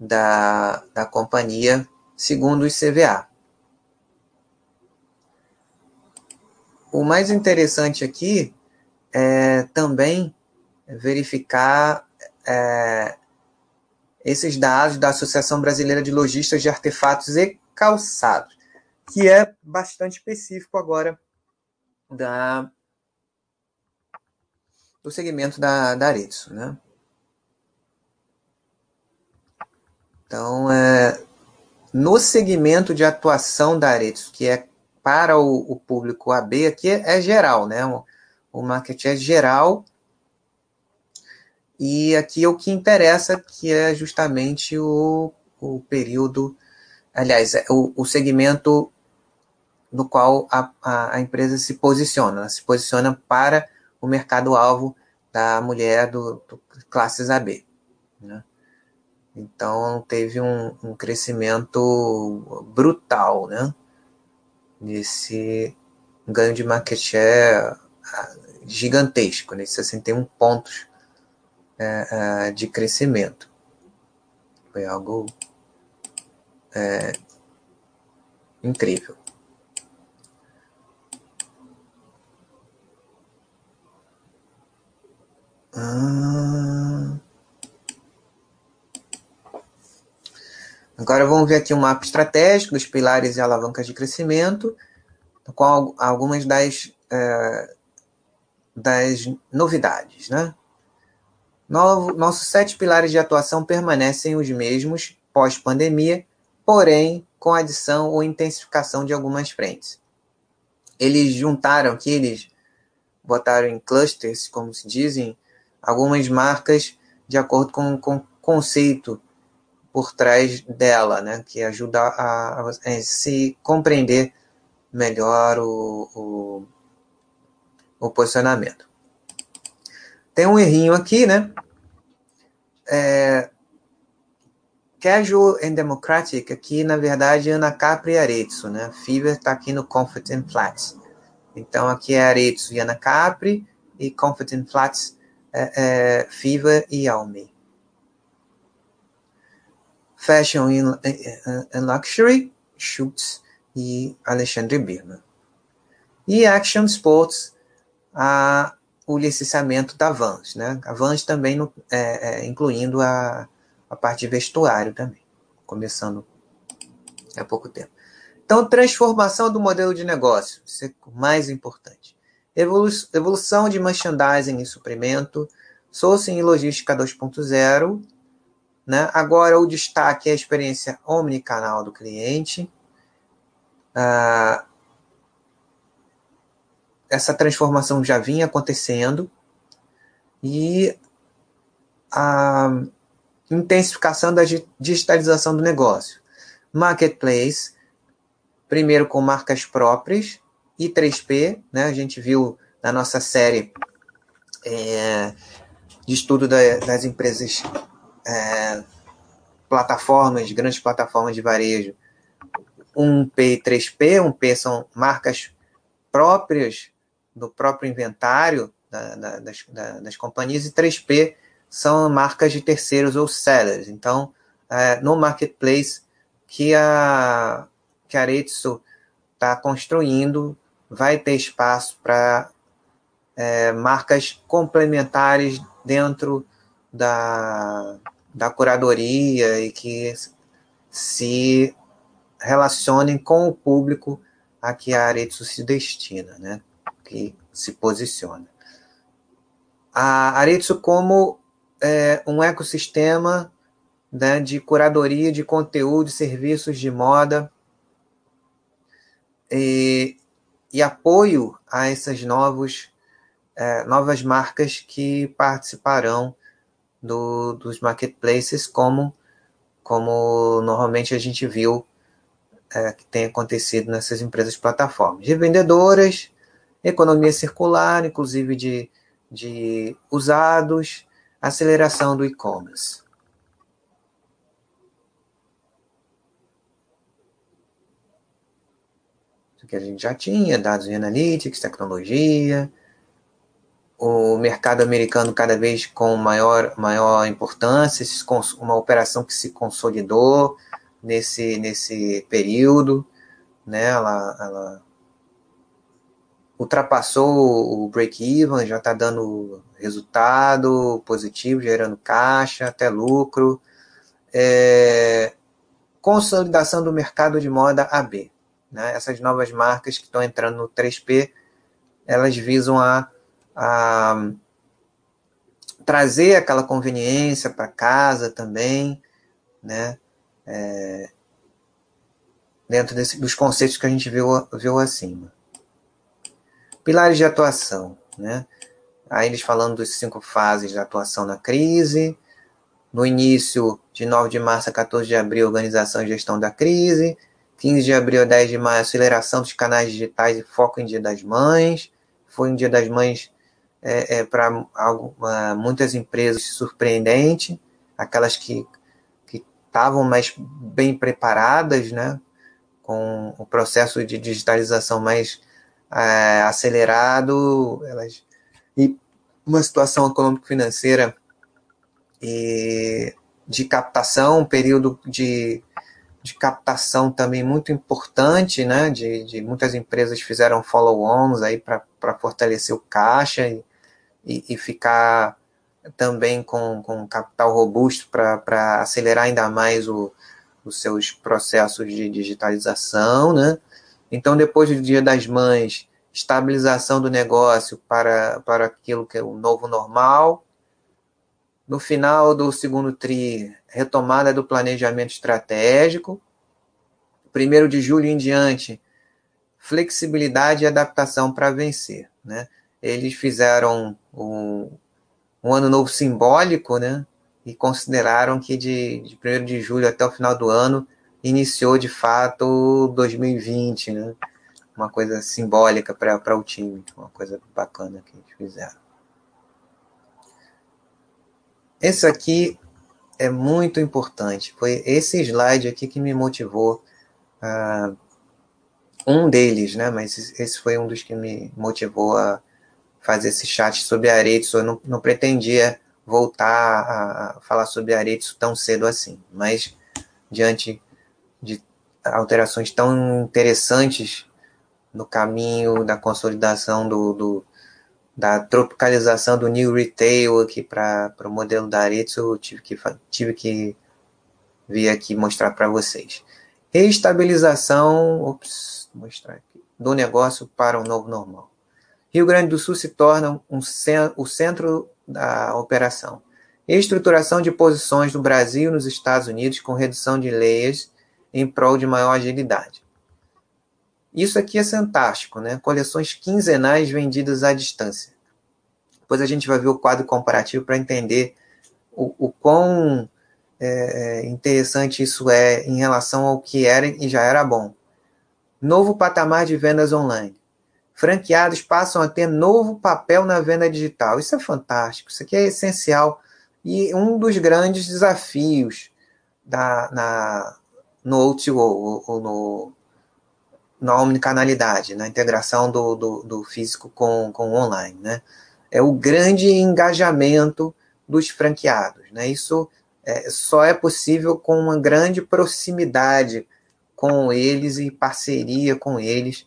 da, da companhia segundo o ICVA. o mais interessante aqui é também verificar é, esses dados da Associação Brasileira de Lojistas de Artefatos e Calçados, que é bastante específico agora da, do segmento da, da Aretsu, né? Então, é, no segmento de atuação da Aretsu, que é para o, o público AB, aqui é, é geral, né? O, o marketing é geral. E aqui é o que interessa, que é justamente o, o período, aliás, é o, o segmento no qual a, a, a empresa se posiciona. Ela se posiciona para o mercado-alvo da mulher do, do classes AB. Né? Então teve um, um, crescimento brutal, né? Nesse ganho de market share ah, gigantesco, né? 61 pontos é, é, de crescimento. Foi algo é, incrível. Ah... Agora vamos ver aqui um mapa estratégico dos pilares e alavancas de crescimento, com algumas das, é, das novidades. Né? Novo, nossos sete pilares de atuação permanecem os mesmos pós-pandemia, porém com adição ou intensificação de algumas frentes. Eles juntaram aqui, eles botaram em clusters, como se dizem, algumas marcas de acordo com o conceito por trás dela, né, que ajuda a, a, a se compreender melhor o, o, o, posicionamento. Tem um errinho aqui, né? É, Casual and Democratic, aqui na verdade Ana Capri e Arezzo, né? Fever está aqui no Comfort and Flats. Então aqui é Arezzo e Ana Capri, e Comfort and Flats é, é Fever e Almi. Fashion and Luxury, Schutz e Alexandre Birman. E Action Sports, a, o licenciamento da Vans, né? A Vans também, no, é, é, incluindo a, a parte de vestuário também, começando há pouco tempo. Então, transformação do modelo de negócio, isso é o mais importante. Evolu evolução de merchandising e suprimento, sourcing e logística 2.0, né? Agora, o destaque é a experiência omnicanal do cliente. Ah, essa transformação já vinha acontecendo e a intensificação da digitalização do negócio. Marketplace, primeiro com marcas próprias, e 3P, né? a gente viu na nossa série é, de estudo da, das empresas é, plataformas, grandes plataformas de varejo, 1P e 3P, 1P são marcas próprias do próprio inventário da, da, das, da, das, companhias, e 3P são marcas de terceiros ou sellers. Então, é, no marketplace que a, que a Aretsu está construindo, vai ter espaço para é, marcas complementares dentro da, da curadoria e que se relacionem com o público a que a Arezzo se destina, né? que se posiciona. A Arezzo como é, um ecossistema né, de curadoria de conteúdo, serviços de moda e, e apoio a essas novos, é, novas marcas que participarão do, dos marketplaces, como, como normalmente a gente viu é, que tem acontecido nessas empresas plataformas. Revendedoras, economia circular, inclusive de, de usados, aceleração do e-commerce. Que a gente já tinha, dados de analytics, tecnologia, o mercado americano cada vez com maior, maior importância, uma operação que se consolidou nesse, nesse período, né? ela, ela ultrapassou o break-even, já está dando resultado positivo, gerando caixa, até lucro. É, consolidação do mercado de moda AB. Né? Essas novas marcas que estão entrando no 3P, elas visam a, a trazer aquela conveniência para casa também, né? É, dentro desse, dos conceitos que a gente viu, viu acima. Pilares de atuação, né? Aí eles falando das cinco fases de atuação na crise. No início, de 9 de março a 14 de abril, organização e gestão da crise. 15 de abril a 10 de maio, aceleração dos canais digitais e foco em Dia das Mães. Foi um Dia das Mães é, é, para muitas empresas surpreendente, aquelas que estavam mais bem preparadas, né, com o processo de digitalização mais é, acelerado, elas e uma situação econômico-financeira e de captação, um período de, de captação também muito importante, né? De, de muitas empresas fizeram follow-ons aí para fortalecer o caixa e, e, e, ficar também com, com capital robusto para acelerar ainda mais o, os seus processos de digitalização, né? Então, depois do Dia das Mães, estabilização do negócio para, para aquilo que é o novo normal. No final do segundo TRI, retomada do planejamento estratégico. Primeiro de julho em diante, flexibilidade e adaptação para vencer. Né? Eles fizeram um, um ano novo simbólico, né? E consideraram que de, de 1 de julho até o final do ano iniciou de fato 2020, né? uma coisa simbólica para o time, uma coisa bacana que eles fizeram. Esse aqui é muito importante. Foi esse slide aqui que me motivou. Uh, um deles, né? Mas esse foi um dos que me motivou a fazer esse chat sobre Aretsu. Eu não, não pretendia voltar a falar sobre Aretsu tão cedo assim, mas diante alterações tão interessantes no caminho da consolidação do, do da tropicalização do new retail aqui para o modelo da Aretsu, eu tive que, tive que vir aqui mostrar para vocês. Reestabilização ops, mostrar aqui, do negócio para o novo normal. Rio Grande do Sul se torna um, o centro da operação. Estruturação de posições do Brasil nos Estados Unidos com redução de leis em prol de maior agilidade. Isso aqui é fantástico, né? Coleções quinzenais vendidas à distância. Depois a gente vai ver o quadro comparativo para entender o, o quão é, é, interessante isso é em relação ao que era e já era bom. Novo patamar de vendas online. Franqueados passam a ter novo papel na venda digital. Isso é fantástico, isso aqui é essencial. E um dos grandes desafios da, na, no O2O, ou no na omnicanalidade, na integração do, do, do, físico com, com o online. Né? É o grande engajamento dos franqueados. Né? Isso é, só é possível com uma grande proximidade com eles e parceria com eles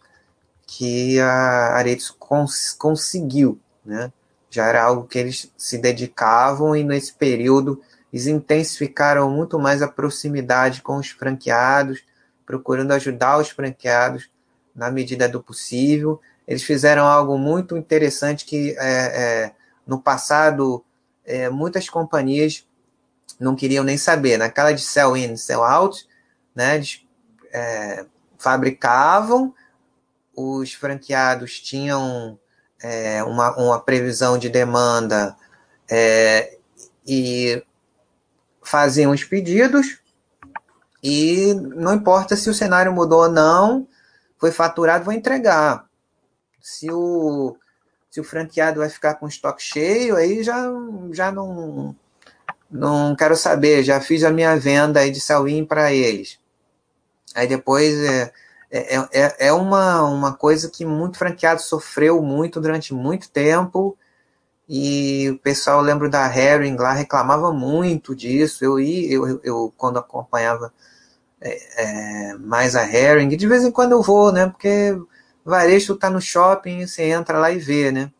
que a Aretes cons conseguiu. Né? Já era algo que eles se dedicavam e nesse período eles intensificaram muito mais a proximidade com os franqueados, procurando ajudar os franqueados na medida do possível. Eles fizeram algo muito interessante que é, é, no passado é, muitas companhias não queriam nem saber. Naquela de sell in, sell out, né, eles é, fabricavam, os franqueados tinham é, uma, uma previsão de demanda é, e faziam os pedidos, e não importa se o cenário mudou ou não, foi faturado, vou entregar. Se o, se o franqueado vai ficar com estoque cheio, aí já, já não, não quero saber, já fiz a minha venda aí de Salwin para eles. Aí depois é, é, é, é uma, uma coisa que muito franqueado sofreu muito durante muito tempo. E o pessoal, eu lembro da Herring lá, reclamava muito disso. Eu, ia, eu, eu quando acompanhava é, é, mais a Herring. De vez em quando eu vou, né? Porque Varejo está no shopping, você entra lá e vê, né?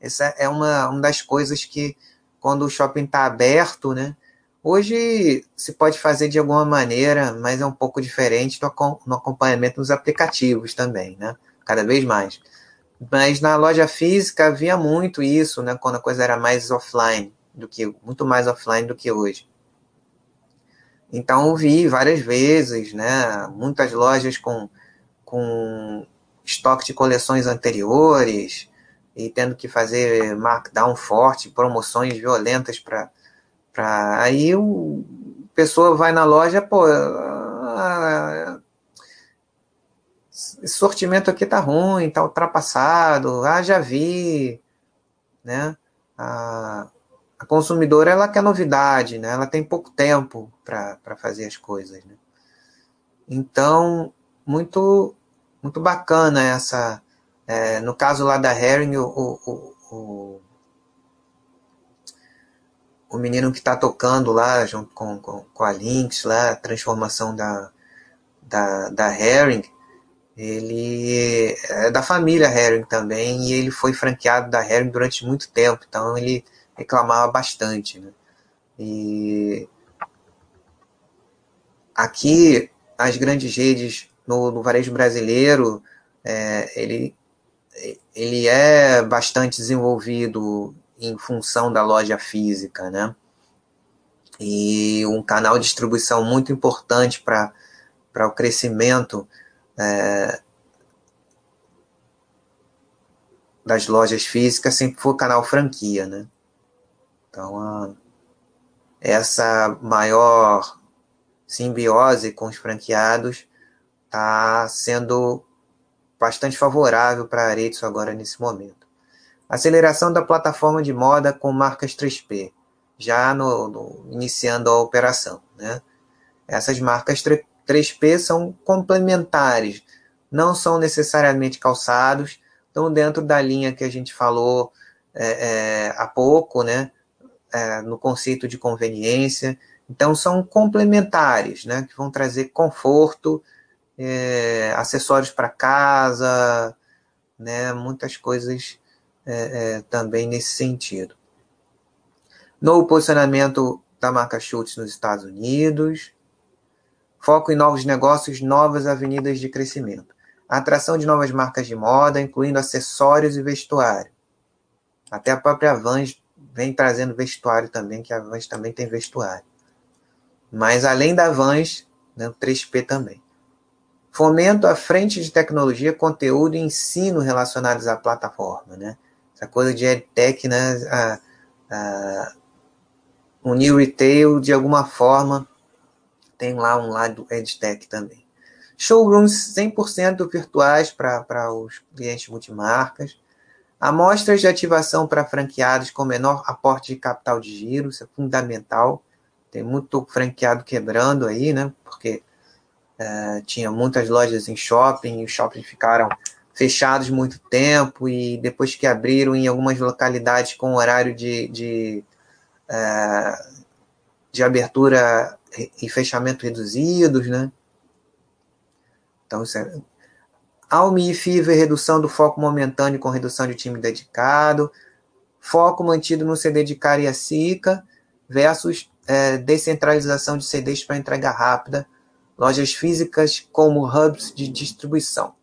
Essa é uma, uma das coisas que, quando o shopping está aberto, né? Hoje se pode fazer de alguma maneira, mas é um pouco diferente no, acompanhamento dos aplicativos também, né? Cada vez mais. Mas na loja física havia muito isso, né? Quando a coisa era mais offline do que muito mais offline do que hoje. Então vi várias vezes, né? Muitas lojas com, com estoque de coleções anteriores e tendo que fazer markdown forte, promoções violentas para para aí o pessoa vai na loja, pô, esse sortimento aqui tá ruim, tá ultrapassado, ah, já vi, né? A, a consumidora, ela quer novidade, né? Ela tem pouco tempo para fazer as coisas, né? Então, muito, muito bacana essa... É, no caso lá da Herring, o, o, o, o menino que está tocando lá, junto com, com, com, a Lynx, lá, a transformação da, da, da Herring, ele é da família Herring também, e ele foi franqueado da Herring durante muito tempo, então ele reclamava bastante. Né? E aqui, as grandes redes no, no varejo brasileiro, é, ele, ele é bastante desenvolvido em função da loja física, né? E um canal de distribuição muito importante para o crescimento é, das lojas físicas sempre foi o canal franquia, né? Então, a, essa maior simbiose com os franqueados está sendo bastante favorável para a Aretsu agora nesse momento. Aceleração da plataforma de moda com marcas 3P, já no, no, iniciando a operação. Né? Essas marcas 3P são complementares, não são necessariamente calçados, estão dentro da linha que a gente falou é, é, há pouco, né? É, no conceito de conveniência. Então, são complementares, né? que vão trazer conforto, é, acessórios para casa, né? muitas coisas é, é, também nesse sentido. Novo posicionamento da marca Schultz nos Estados Unidos. Foco em novos negócios, novas avenidas de crescimento. atração de novas marcas de moda, incluindo acessórios e vestuário. Até a própria Vans vem trazendo vestuário também, que a Vans também tem vestuário. Mas além da Vans, né, o 3P também. Fomento à frente de tecnologia, conteúdo e ensino relacionados à plataforma. Né? Essa coisa de EdTech, né? A, a, o New Retail, de alguma forma, tem lá um lado EdTech também. Showrooms 100% virtuais para os clientes multimarcas. Amostras de ativação para franqueados com menor aporte de capital de giro, isso é fundamental. Tem muito franqueado quebrando aí, né? Porque uh, tinha muitas lojas em shopping e os shoppings ficaram fechados muito tempo e depois que abriram em algumas localidades com horário de, de, uh, de abertura e fechamento reduzidos, né? Então, isso é... Almi e Fever, redução do foco momentâneo com redução de time dedicado. Foco mantido no CD de Cariacica versus é, descentralização de CDs para entrega rápida. Lojas físicas como hubs de distribuição.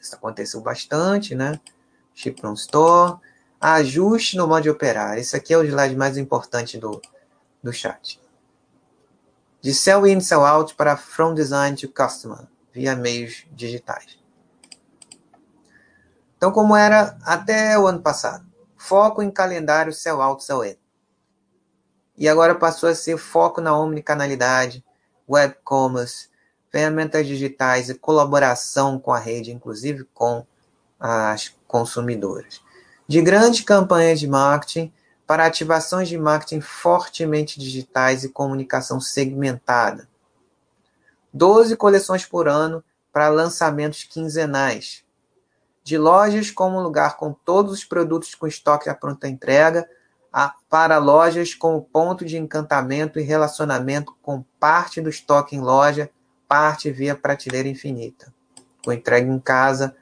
Isso aconteceu bastante, né? Chip from Store. Ajuste no modo de operar. Esse aqui é o slide mais importante do, do chat. De sell in, sell out para from design to customer, via meios digitais. Então, como era até o ano passado, foco em calendário sell out, sell in. E agora passou a ser foco na omnicanalidade, web commerce, ferramentas digitais e colaboração com a rede, inclusive com as consumidoras. De grandes campanhas de marketing para ativações de marketing fortemente digitais e comunicação segmentada. 12 coleções por ano para lançamentos quinzenais. De lojas como lugar com todos os produtos com estoque à pronta entrega, a, para lojas como ponto de encantamento e relacionamento com parte do estoque em loja, parte via prateleira infinita. ficou entregue em casa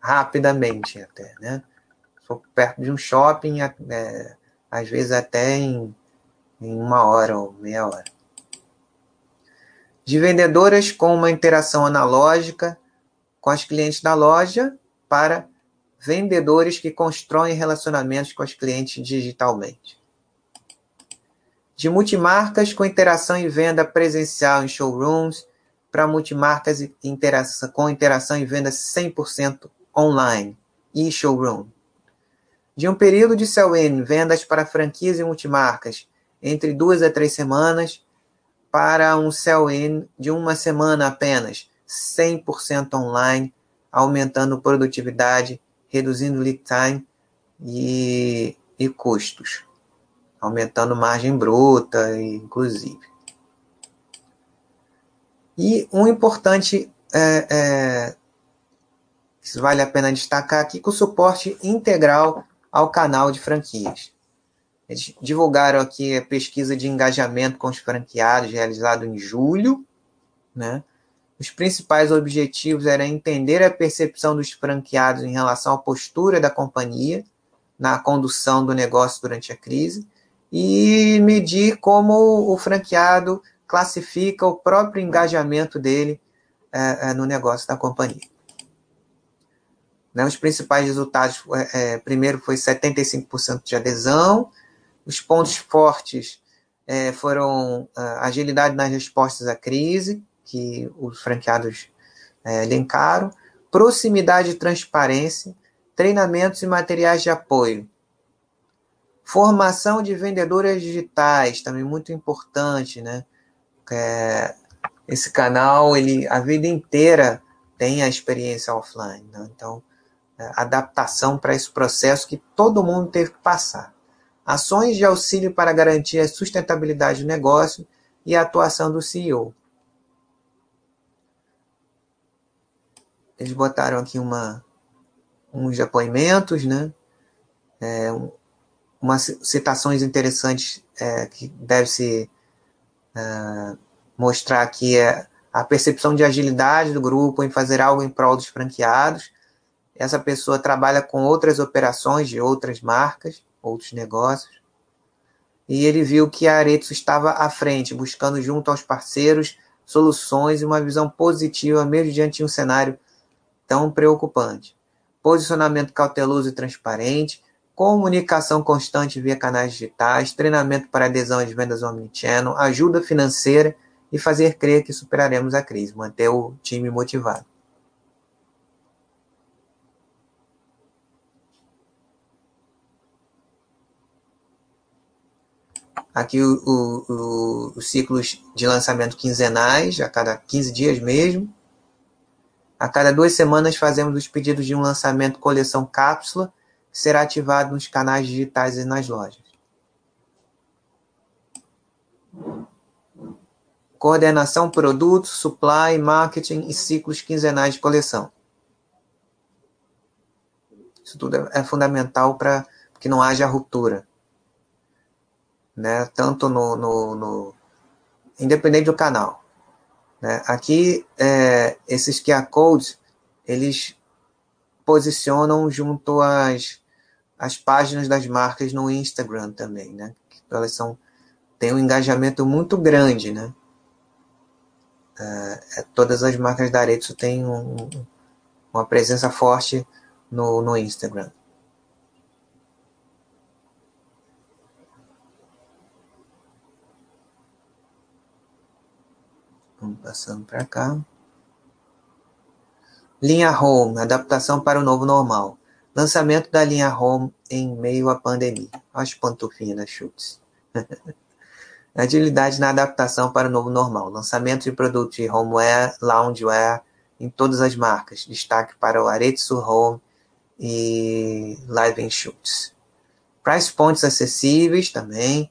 rapidamente até, né? For perto de um shopping, é, às vezes até em, em uma hora ou meia hora. De vendedoras com uma interação analógica com as clientes da loja para vendedores que constroem relacionamentos com os clientes digitalmente. De multimarcas com interação e venda presencial em showrooms para multimarcas interação, com interação e venda 100% online e showroom. De um período de sell-in, vendas para franquias e multimarcas entre duas a três semanas, para um sell-in de uma semana apenas, 100% online, aumentando produtividade, reduzindo lead time e, e custos, aumentando margem bruta, inclusive. E um importante é, é, que vale a pena destacar aqui, com o suporte integral ao canal de franquias. Eles divulgaram aqui a pesquisa de engajamento com os franqueados, realizado em julho, né? Os principais objetivos eram entender a percepção dos franqueados em relação à postura da companhia na condução do negócio durante a crise e medir como o franqueado classifica o próprio engajamento dele é, no negócio da companhia. Né, os principais resultados, é, é primeiro foi 75% de adesão, os pontos fortes é, foram agilidade nas respostas à crise, que os franqueados é, elencaram, proximidade e transparência, treinamentos e materiais de apoio. Formação de vendedoras digitais, também muito importante, né? É, esse canal, ele a vida inteira tem a experiência offline, né? então é, adaptação para esse processo que todo mundo teve que passar. Ações de auxílio para garantir a sustentabilidade do negócio e a atuação do CEO. eles botaram aqui uma, uns depoimentos, né? É, umas citações interessantes é, que deve se é, mostrar aqui é a percepção de agilidade do grupo em fazer algo em prol dos franqueados. Essa pessoa trabalha com outras operações de outras marcas, outros negócios. E ele viu que a Aretos estava à frente, buscando junto aos parceiros soluções e uma visão positiva, mesmo diante de um cenário tão preocupante. Posicionamento cauteloso e transparente, comunicação constante via canais digitais, treinamento para adesão às vendas omnichannel, ajuda financeira e fazer crer que superaremos a crise, manter o time motivado. Aqui o, o, o, os ciclos de lançamento quinzenais, a cada 15 dias mesmo. A cada duas semanas fazemos os pedidos de um lançamento coleção cápsula, que será ativado nos canais digitais e nas lojas. Coordenação produto, supply, marketing e ciclos quinzenais de coleção. Isso tudo é, é fundamental para que não haja ruptura. Né? Tanto no, no, no independente do canal. Né? Aqui, é, esses QR Codes, eles posicionam junto às, às páginas das marcas no Instagram também, né? Elas são, têm um engajamento muito grande, né? É, é todas as marcas da Arezzo têm um, uma presença forte no, no Instagram. Vamos passando para cá. Linha Home, adaptação para o novo normal. Lançamento da linha Home em meio à pandemia. As pantufinhas da Schultz. Agilidade na adaptação para o novo normal. Lançamento de produtos de homeware, loungewear em todas as marcas. Destaque para o Aretsu Home e Live Schultz. Price points acessíveis também.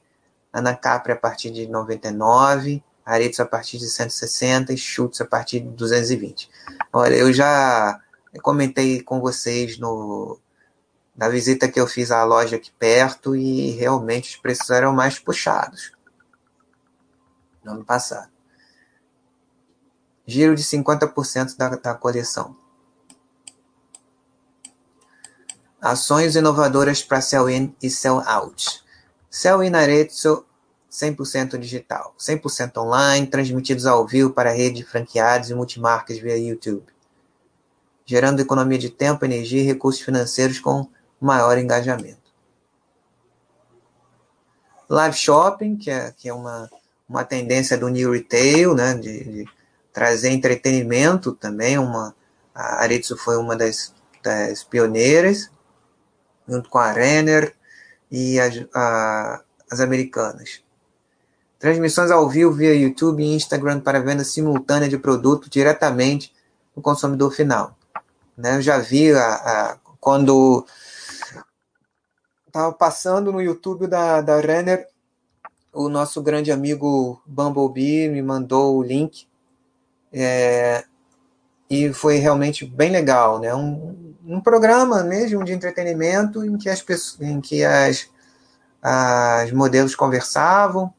Ana Capri a partir de 99 aretes a partir de 160 e chutes a partir de 220. Olha, eu já comentei com vocês no, na visita que eu fiz à loja aqui perto e realmente os preços eram mais puxados no ano passado. Giro de 50% da, da coleção. Ações inovadoras para sell-in e sell-out. Sell-in Arezzo 100% digital, 100% online, transmitidos ao vivo para rede de franqueados e multimarcas via YouTube, gerando economia de tempo, energia e recursos financeiros com maior engajamento. Live shopping, que é, que é uma, uma tendência do new retail, né, de, de trazer entretenimento também, uma, a Arezzo foi uma das, das pioneiras, junto com a Renner e as, a, as americanas. Transmissões ao vivo via YouTube e Instagram para venda simultânea de produto diretamente no consumidor final. Né? Eu já vi a, a quando estava passando no YouTube da, da Renner, o nosso grande amigo Bumblebee me mandou o link é, e foi realmente bem legal, né? Um, um programa mesmo de entretenimento em que as pessoas, em que as, as modelos conversavam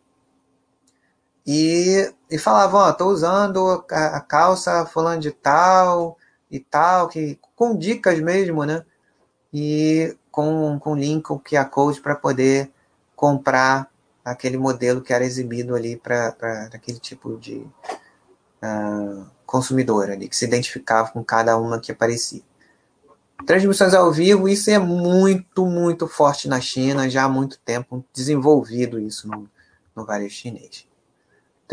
e, e falavam, ó, tô usando a, calça fulano de tal e tal, que, com dicas mesmo, né? E com, com link, o QR Code para poder comprar aquele modelo que era exibido ali para aquele tipo de uh, consumidor ali, que se identificava com cada uma que aparecia. Transmissões ao vivo, isso é muito, muito forte na China, já há muito tempo desenvolvido isso no, no varejo chinês.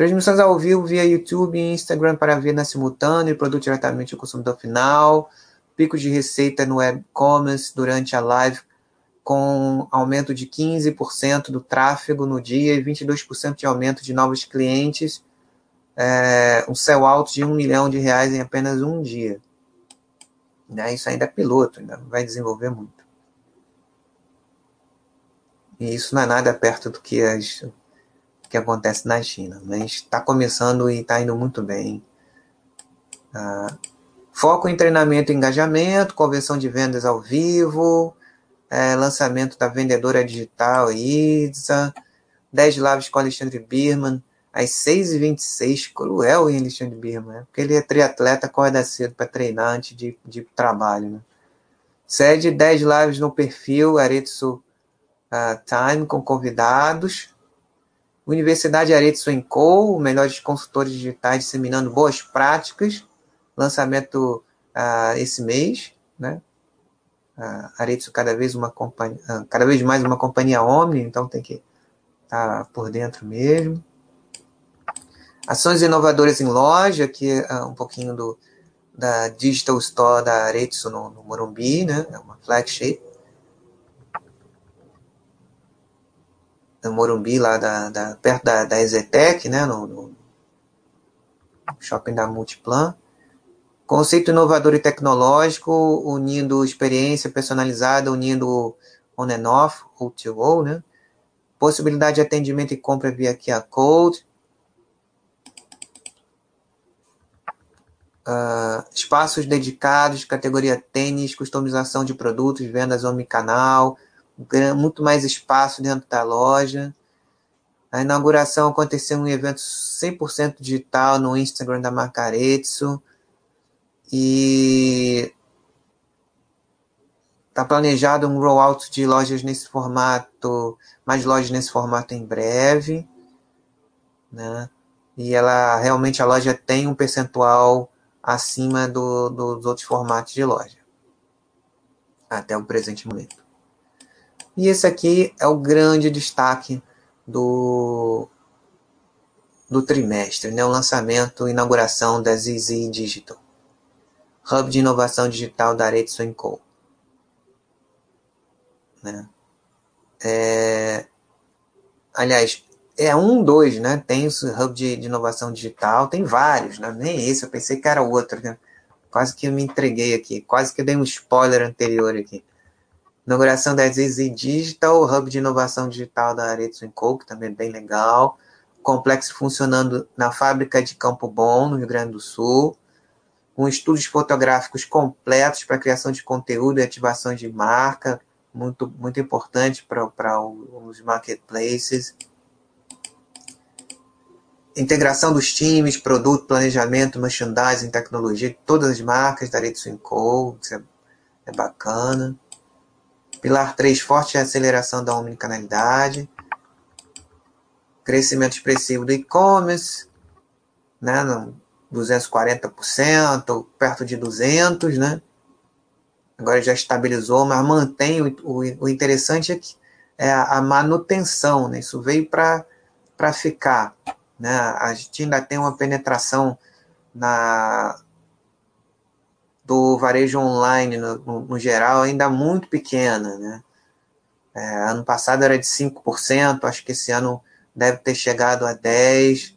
Transmissões ao vivo via YouTube e Instagram para venda simultânea e produto diretamente ao consumidor final. Pico de receita no e-commerce durante a live com aumento de 15% do tráfego no dia e 22% de aumento de novos clientes. É, um sell out de um milhão de reais em apenas um dia. Né? Isso ainda é piloto, ainda vai desenvolver muito. E isso não é nada perto do que as que acontece na China, mas está começando e está indo muito bem. Ah, foco em treinamento e engajamento, conversão de vendas ao vivo, é, lançamento da vendedora digital IDSA, 10 lives com Alexandre Birman, às 6h26, cruel em Alexandre Birman, né? porque ele é triatleta, acorda cedo para treinar antes de, de trabalho. Né? Sede 10 lives no perfil Aretsu uh, Time com convidados, Universidade Arezzo Co, melhores consultores digitais disseminando boas práticas, lançamento uh, esse mês, né? Uh, Arezzo cada vez uma companhia, uh, cada vez mais uma companhia omni, então tem que estar tá por dentro mesmo. Ações inovadoras em loja, que é um pouquinho do da Digital Store da Arezzo no, no Morumbi, né? É uma flagship. No Morumbi, lá da, da perto da, da Ezetec, né, no, no, shopping da Multiplan. Conceito inovador e tecnológico, unindo experiência personalizada, unindo on and off, ou to né? Possibilidade de atendimento e compra via QR Code. Uh, espaços dedicados, categoria tênis, customização de produtos, vendas omnicanal, muito mais espaço dentro da loja. A inauguração aconteceu em um evento 100% digital no Instagram da Marcaretsu. E está planejado um rollout de lojas nesse formato, mais lojas nesse formato em breve. Né? E ela realmente a loja tem um percentual acima do, dos outros formatos de loja. Até o presente momento. E esse aqui é o grande destaque do, do trimestre, né? o lançamento e inauguração da ZZ Digital, Hub de Inovação Digital da Arezzo Co. Né? É, aliás, é um, dois, né? Tem o Hub de, de Inovação Digital, tem vários, né? Nem esse, eu pensei que era outro, né? Quase que eu me entreguei aqui, quase que eu dei um spoiler anterior aqui. Inauguração da ZZ Digital, hub de inovação digital da Arezzo Co, que também é bem legal. Complexo funcionando na fábrica de Campo Bom, no Rio Grande do Sul. Com estudos fotográficos completos para criação de conteúdo e ativações de marca, muito, muito importante para os marketplaces. Integração dos times, produto, planejamento, merchandising, tecnologia, todas as marcas da Arezzo Co, isso é, é bacana. Pilar 3, forte aceleração da omnicanalidade. Crescimento expressivo do e-commerce, né, 240%, perto de 200%, né? Agora já estabilizou, mas mantém. O, o, o interessante é que é a, a manutenção, né? Isso veio para ficar, né? A gente ainda tem uma penetração na do varejo online no, no, no geral ainda muito pequena, né? É, ano passado era de 5%, acho que esse ano deve ter chegado a 10%,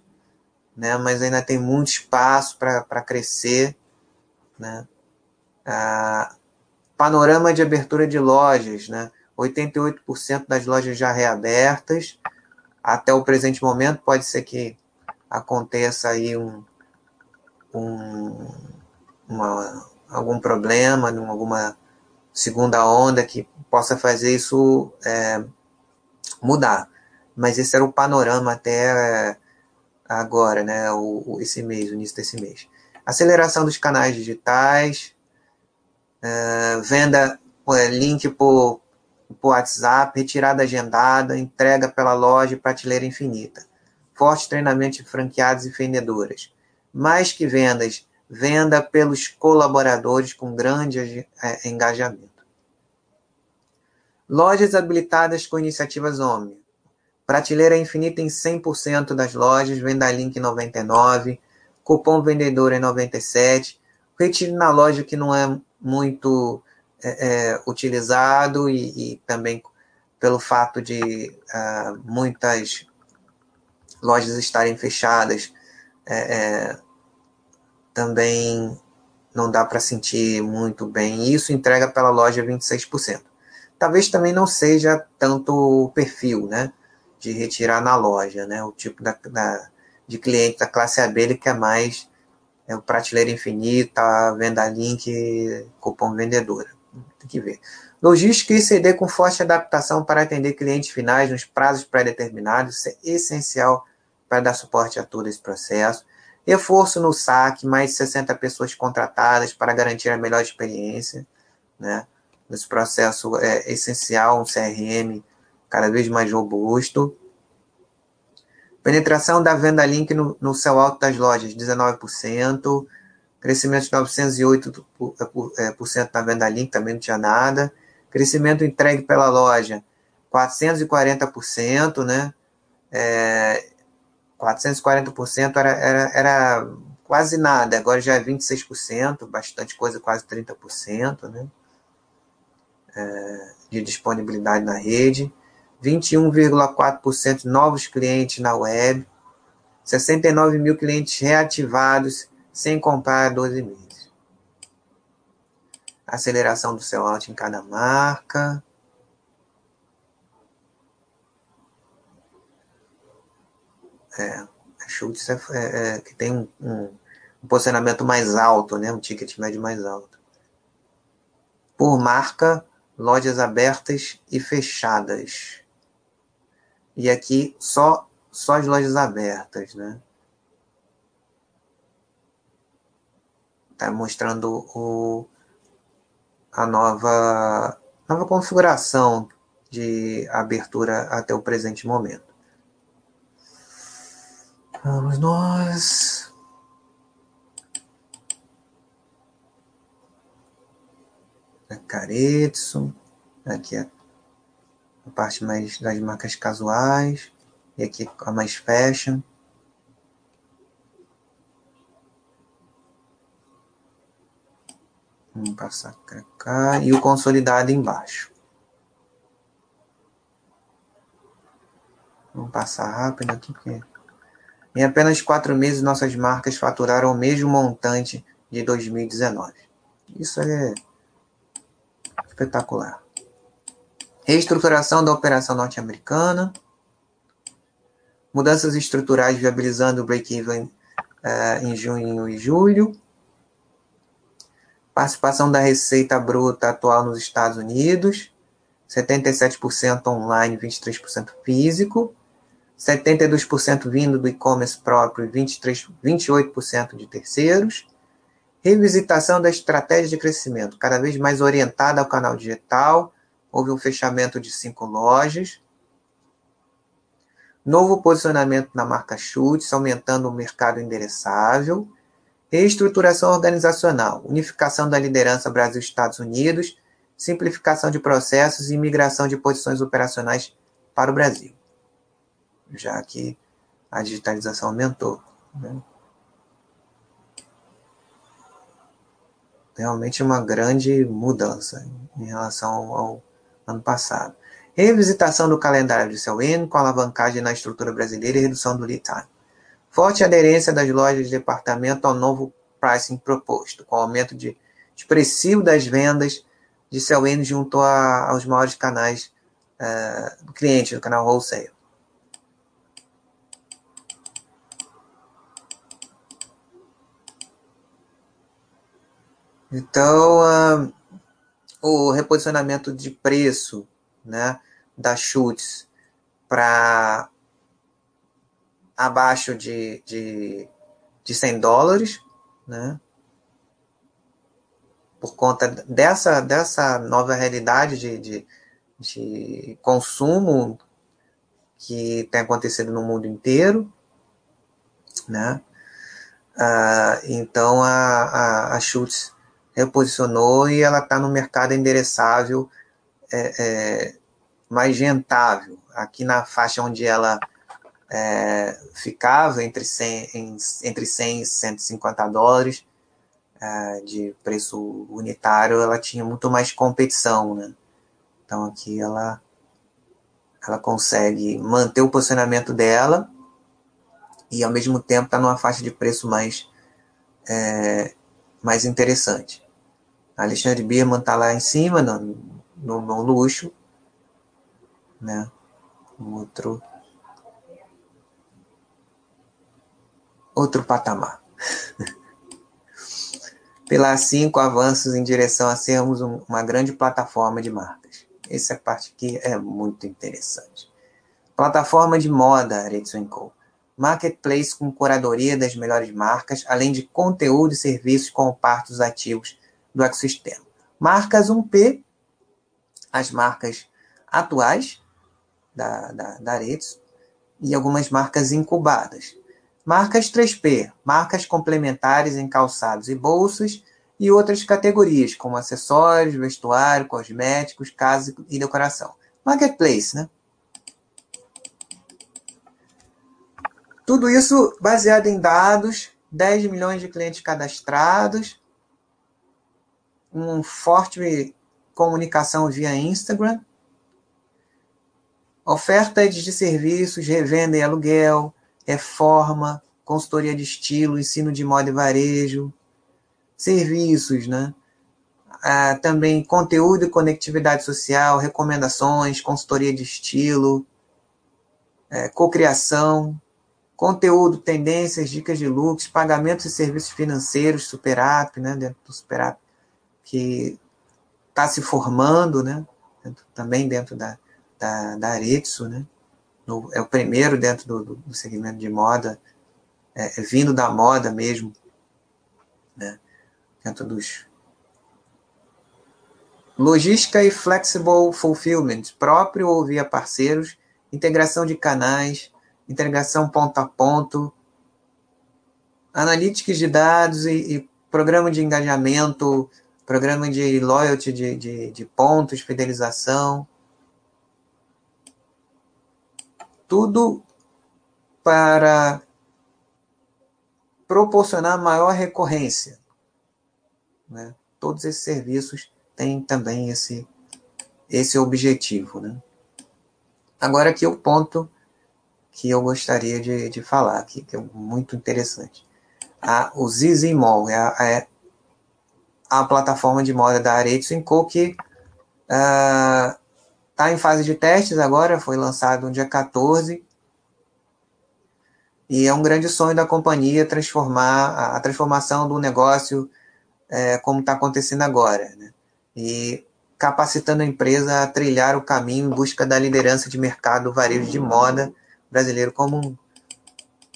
né? mas ainda tem muito espaço para crescer. Né? Ah, panorama de abertura de lojas, né? 88% das lojas já reabertas. Até o presente momento, pode ser que aconteça aí um, um uma, algum problema, alguma segunda onda que possa fazer isso é, mudar. Mas esse era o panorama até é, agora, né? O, o, esse mês, o início desse mês. Aceleração dos canais digitais, é, venda é, link por, por WhatsApp, retirada agendada, entrega pela loja e prateleira infinita. Forte treinamento de franqueados e vendedoras. Mais que vendas, venda pelos colaboradores com grande é, engajamento. Lojas habilitadas com iniciativas OMNI. Prateleira infinita em 100% das lojas, venda link 99, cupom vendedor em 97, retiro na loja que não é muito é, é, utilizado e, e, também pelo fato de uh, muitas lojas estarem fechadas, é, é também não dá para sentir muito bem. Isso entrega pela loja 26%. Talvez também não seja tanto o perfil, né? De retirar na loja, né? O tipo da, da de cliente da classe AB ele quer mais é o prateleira infinita, venda link, cupom vendedora. Tem que ver. Logística e CD com forte adaptação para atender clientes finais nos prazos pré-determinados. Isso é essencial para dar suporte a todo esse processo. Reforço no saque, mais de 60 pessoas contratadas para garantir a melhor experiência. Né? Nesse processo é essencial um CRM cada vez mais robusto. Penetração da venda link no, no céu alto das lojas, 19%. Crescimento de 908% é, na venda link, também não tinha nada. Crescimento entregue pela loja, 440%, né? É, 440% era, era, era quase nada, agora já é 26%, bastante coisa, quase 30%, né? É, de disponibilidade na rede. 21,4% de novos clientes na web, 69 mil clientes reativados sem comprar 12 meses. Aceleração do seu out em cada marca. É, a Schultz é, é, é, que tem um, um, um, posicionamento mais alto, né? um ticket médio mais alto. Por marca, lojas abertas e fechadas. E aqui só, só as lojas abertas, né? Tá mostrando o, a nova, nova configuração de abertura até o presente momento. Vamos nós. Caretson. Aqui é a parte mais das marcas casuais, e aqui a mais fashion. Vamos passar para cá e o consolidado embaixo. Vamos passar rápido aqui, porque em apenas quatro meses nossas marcas faturaram o mesmo montante de 2019. Isso é espetacular. Reestruturação da operação norte-americana. Mudanças estruturais viabilizando o break-even uh, em junho e julho. Participação da receita bruta atual nos Estados Unidos. 77% online, 23% físico. 72% vindo do e-commerce próprio e 23, 28% de terceiros. Revisitação da estratégia de crescimento, cada vez mais orientada ao canal digital, houve um fechamento de cinco lojas. Novo posicionamento na marca Chutes, aumentando o mercado endereçável. Reestruturação organizacional, unificação da liderança Brasil-Estados Unidos, simplificação de processos e migração de posições operacionais para o Brasil, já que a digitalização aumentou. Né? Realmente uma grande mudança em relação ao ano passado. Revisitação do calendário de sell-in com alavancagem na estrutura brasileira e redução do lead time. Forte aderência das lojas de departamento ao novo pricing proposto, com aumento de expressivo das vendas de sell-in junto a, aos maiores canais uh, do cliente, do canal wholesale. Então, uh, o reposicionamento de preço né, da Schutz para abaixo de, de, de 100 dólares, né? por conta dessa, dessa nova realidade de, de, de consumo que tem acontecido no mundo inteiro, né? Ah, então a, a, a Schutz reposicionou e ela está no mercado endereçável é, é, mais rentável. Aqui na faixa onde ela é, ficava entre 100, em, entre 100 e 150 dólares é, de preço unitário, ela tinha muito mais competição, né? Então aqui ela ela consegue manter o posicionamento dela e ao mesmo tempo está numa faixa de preço mais é, mais interessante. Alexandre Birman está lá em cima, no, no, no luxo, né? Outro outro patamar. Pela 5 avanços em direção a sermos um, uma grande plataforma de marcas. Essa parte aqui é muito interessante. Plataforma de moda, Aretsu Co. Marketplace com curadoria das melhores marcas, além de conteúdo e serviços com partos ativos do ecossistema. Marcas 1P, as marcas atuais da, da, da Aretsu, e algumas marcas incubadas. Marcas 3P, marcas complementares em calçados e bolsas, e outras categorias, como acessórios, vestuário, cosméticos, casa e decoração. Marketplace, né? Tudo isso baseado em dados, 10 milhões de clientes cadastrados, uma forte comunicação via Instagram, ofertas de serviços, revenda e aluguel, reforma, consultoria de estilo, ensino de moda e varejo, serviços, né? Ah, também conteúdo e conectividade social, recomendações, consultoria de estilo, é, cocriação, conteúdo, tendências, dicas de looks, pagamentos e serviços financeiros, Superapp, né? Dentro do Superapp que está se formando, né? Também dentro da, da, da Aretsu, né? No, é o primeiro dentro do, do segmento de moda, é, é, vindo da moda mesmo, né? Dentro dos logística e flexible fulfillment, próprio ou via parceiros, integração de canais, integração ponto a ponto, analytics de dados e, e programa de engajamento programa de loyalty, de, de, de pontos, fidelização. Tudo para proporcionar maior recorrência. Né? Todos esses serviços têm também esse, esse objetivo. Né? Agora aqui o ponto que eu gostaria de, de falar aqui, que é muito interessante. A, o Zizimol é, é a plataforma de moda da Aretsu Co, que está uh, em fase de testes agora, foi lançado no dia 14. E é um grande sonho da companhia transformar a, transformação do negócio é, como está acontecendo agora. Né? E capacitando a empresa a trilhar o caminho em busca da liderança de mercado varejo de moda brasileiro como um,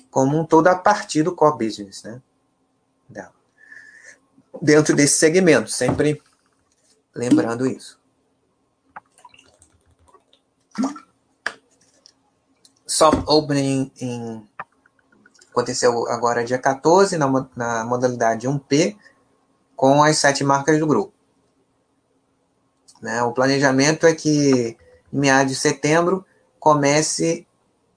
como um todo a partir do core business né, dentro desse segmento, sempre lembrando isso. Soft Opening em, aconteceu agora dia 14, na, na modalidade 1P, com as sete marcas do grupo. Né? O planejamento é que em meados de setembro comece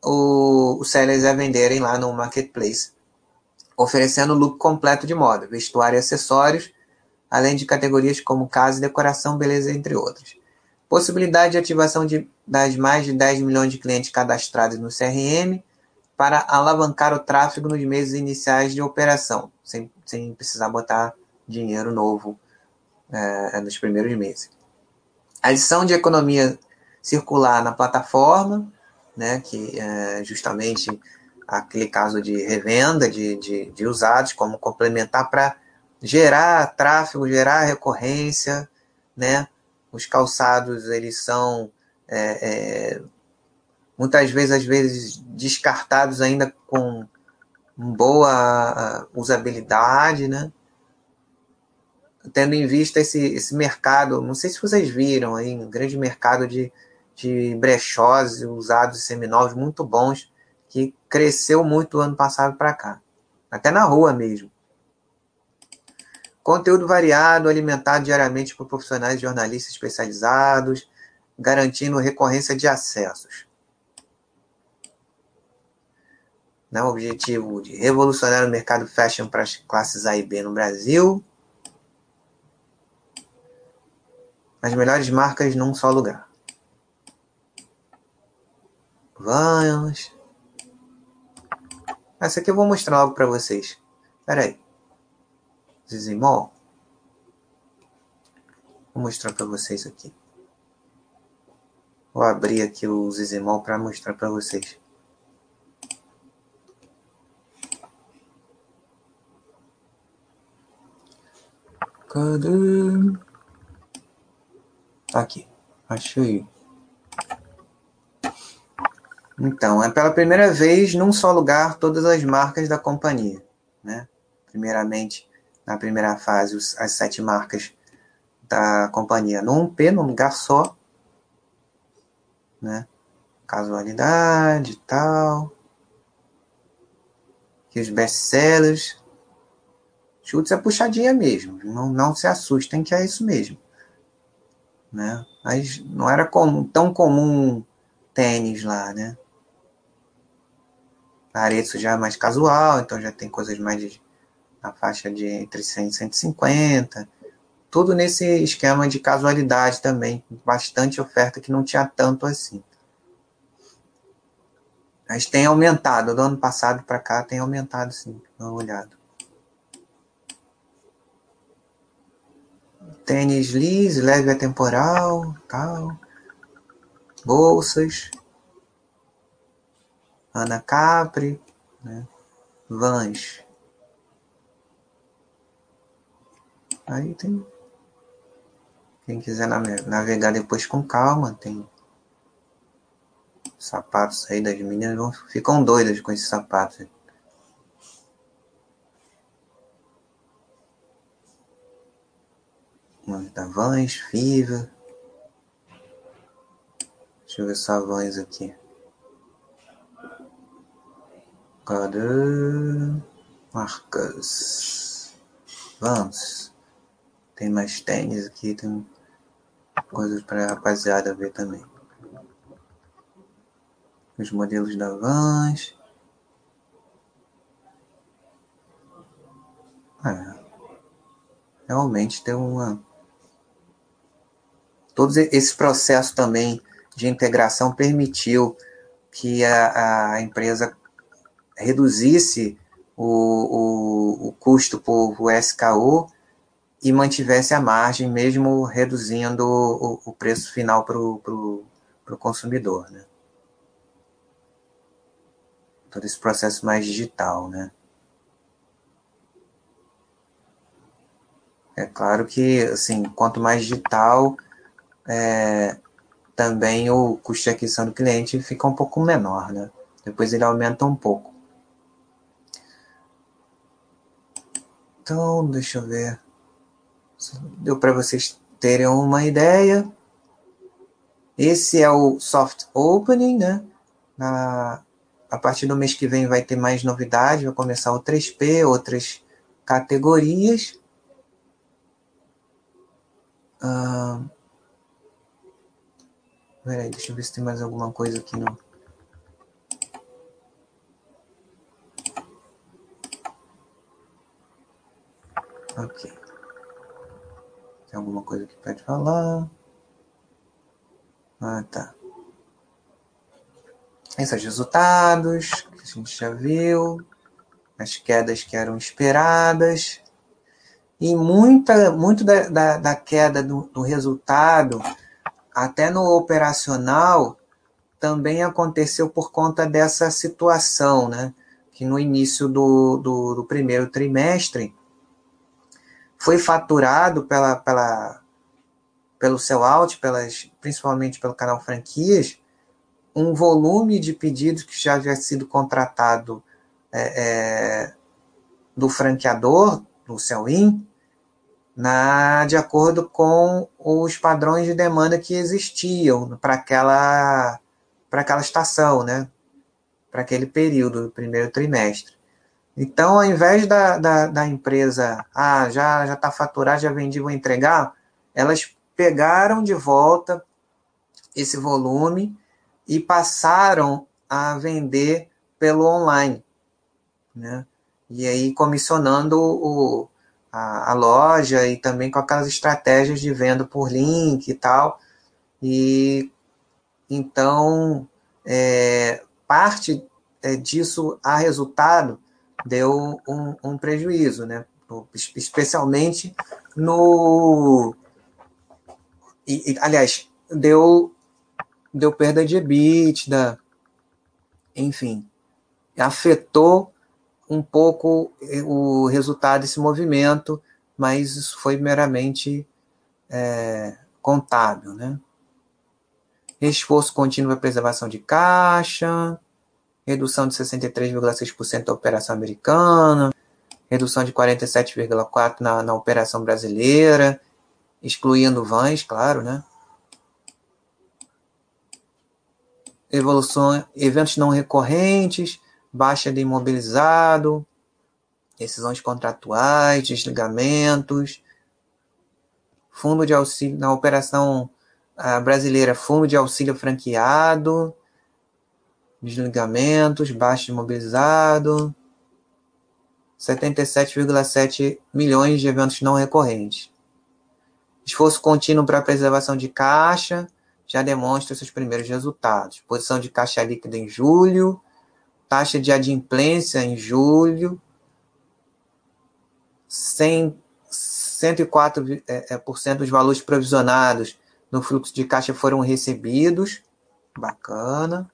o, os sellers a venderem lá no marketplace oferecendo look completo de moda, vestuário e acessórios, além de categorias como casa e decoração, beleza, entre outras. Possibilidade de ativação de, das mais de 10 milhões de clientes cadastrados no CRM para alavancar o tráfego nos meses iniciais de operação, sem, sem precisar botar dinheiro novo é, nos primeiros meses. Adição de economia circular na plataforma, né, que é justamente aquele caso de revenda de, de, de usados, como complementar para gerar tráfego, gerar recorrência, né? Os calçados, eles são é, é, muitas vezes, às vezes, descartados ainda com boa usabilidade, né? Tendo em vista esse, esse mercado, não sei se vocês viram aí, um grande mercado de, de brechós usados seminovos muito bons, cresceu muito do ano passado para cá. Até na rua mesmo. Conteúdo variado, alimentado diariamente por profissionais e jornalistas especializados, garantindo recorrência de acessos. Né, o objetivo de revolucionar o mercado fashion para as classes A e B no Brasil. As melhores marcas num só lugar. Vamos. Essa aqui eu vou mostrar logo para vocês. Espera aí. Zizimol. Vou mostrar para vocês aqui. Vou abrir aqui o Zizimol para mostrar para vocês. Cadê? Aqui. Achei. Então, é pela primeira vez num só lugar todas as marcas da companhia, né? Primeiramente, na primeira fase, as sete marcas da companhia num P, num lugar só, né? Casualidade e tal. Que os best-sellers. Chutes é puxadinha mesmo. Não, não se assustem que é isso mesmo. Né? Mas não era tão comum tênis lá, né? Areço já é mais casual, então já tem coisas mais de, na faixa de entre 100 e 150. Tudo nesse esquema de casualidade também. Bastante oferta que não tinha tanto assim. Mas tem aumentado. Do ano passado para cá tem aumentado sim. Dá uma olhada. Tênis liso, leve atemporal, tal. Bolsas. Ana Capri, né? Vans. Aí tem. Quem quiser navegar depois com calma, tem sapatos aí das meninas vão, ficam doidas com esses sapatos. Da Vans, Fiva. Deixa eu ver só a Vans aqui. Cadê? Marcas. Vamos. Tem mais tênis aqui, tem coisas para rapaziada ver também. Os modelos da Vans. É. Realmente tem uma. Todo esse processo também de integração permitiu que a, a empresa reduzisse o, o, o custo por SKU e mantivesse a margem, mesmo reduzindo o, o preço final para o consumidor. Né? Todo esse processo mais digital. Né? É claro que, assim, quanto mais digital, é, também o custo de aquisição do cliente fica um pouco menor, né? Depois ele aumenta um pouco. Então, deixa eu ver. Deu para vocês terem uma ideia. Esse é o soft opening, né? Na, a partir do mês que vem vai ter mais novidades, vai começar o 3P, outras categorias. Ah, peraí, deixa eu ver se tem mais alguma coisa aqui no. Ok. Tem alguma coisa que pode falar? Ah, tá. Esses resultados que a gente já viu, as quedas que eram esperadas, e muita, muito da, da, da queda do, do resultado, até no operacional, também aconteceu por conta dessa situação, né? Que no início do, do, do primeiro trimestre foi faturado pela, pela, pelo sellout, pelas, principalmente pelo canal franquias, um volume de pedidos que já havia sido contratado é, é, do franqueador, do Cellin, na, de acordo com os padrões de demanda que existiam para aquela, para aquela estação, né? para aquele período, do primeiro trimestre. Então, ao invés da, da, da empresa, ah, já já está faturado, já vendi, vou entregar, elas pegaram de volta esse volume e passaram a vender pelo online, né? E aí comissionando o, a, a, loja e também com aquelas estratégias de venda por link e tal. E então é, parte é, disso a resultado deu um, um prejuízo, né? especialmente no. E, e, aliás, deu, deu perda de EBITDA, enfim, afetou um pouco o resultado desse movimento, mas isso foi meramente é, contábil. Né? Esforço contínuo para preservação de caixa, redução de 63,6% da operação americana, redução de 47,4% na, na operação brasileira, excluindo vans, claro, né? Evolução, eventos não recorrentes, baixa de imobilizado, decisões contratuais, desligamentos, fundo de auxílio na operação ah, brasileira, fundo de auxílio franqueado, desligamentos, baixo imobilizado, 77,7 milhões de eventos não recorrentes. Esforço contínuo para preservação de caixa já demonstra seus primeiros resultados. Posição de caixa líquida em julho, taxa de adimplência em julho, 100, 104% é, é, dos valores provisionados no fluxo de caixa foram recebidos. Bacana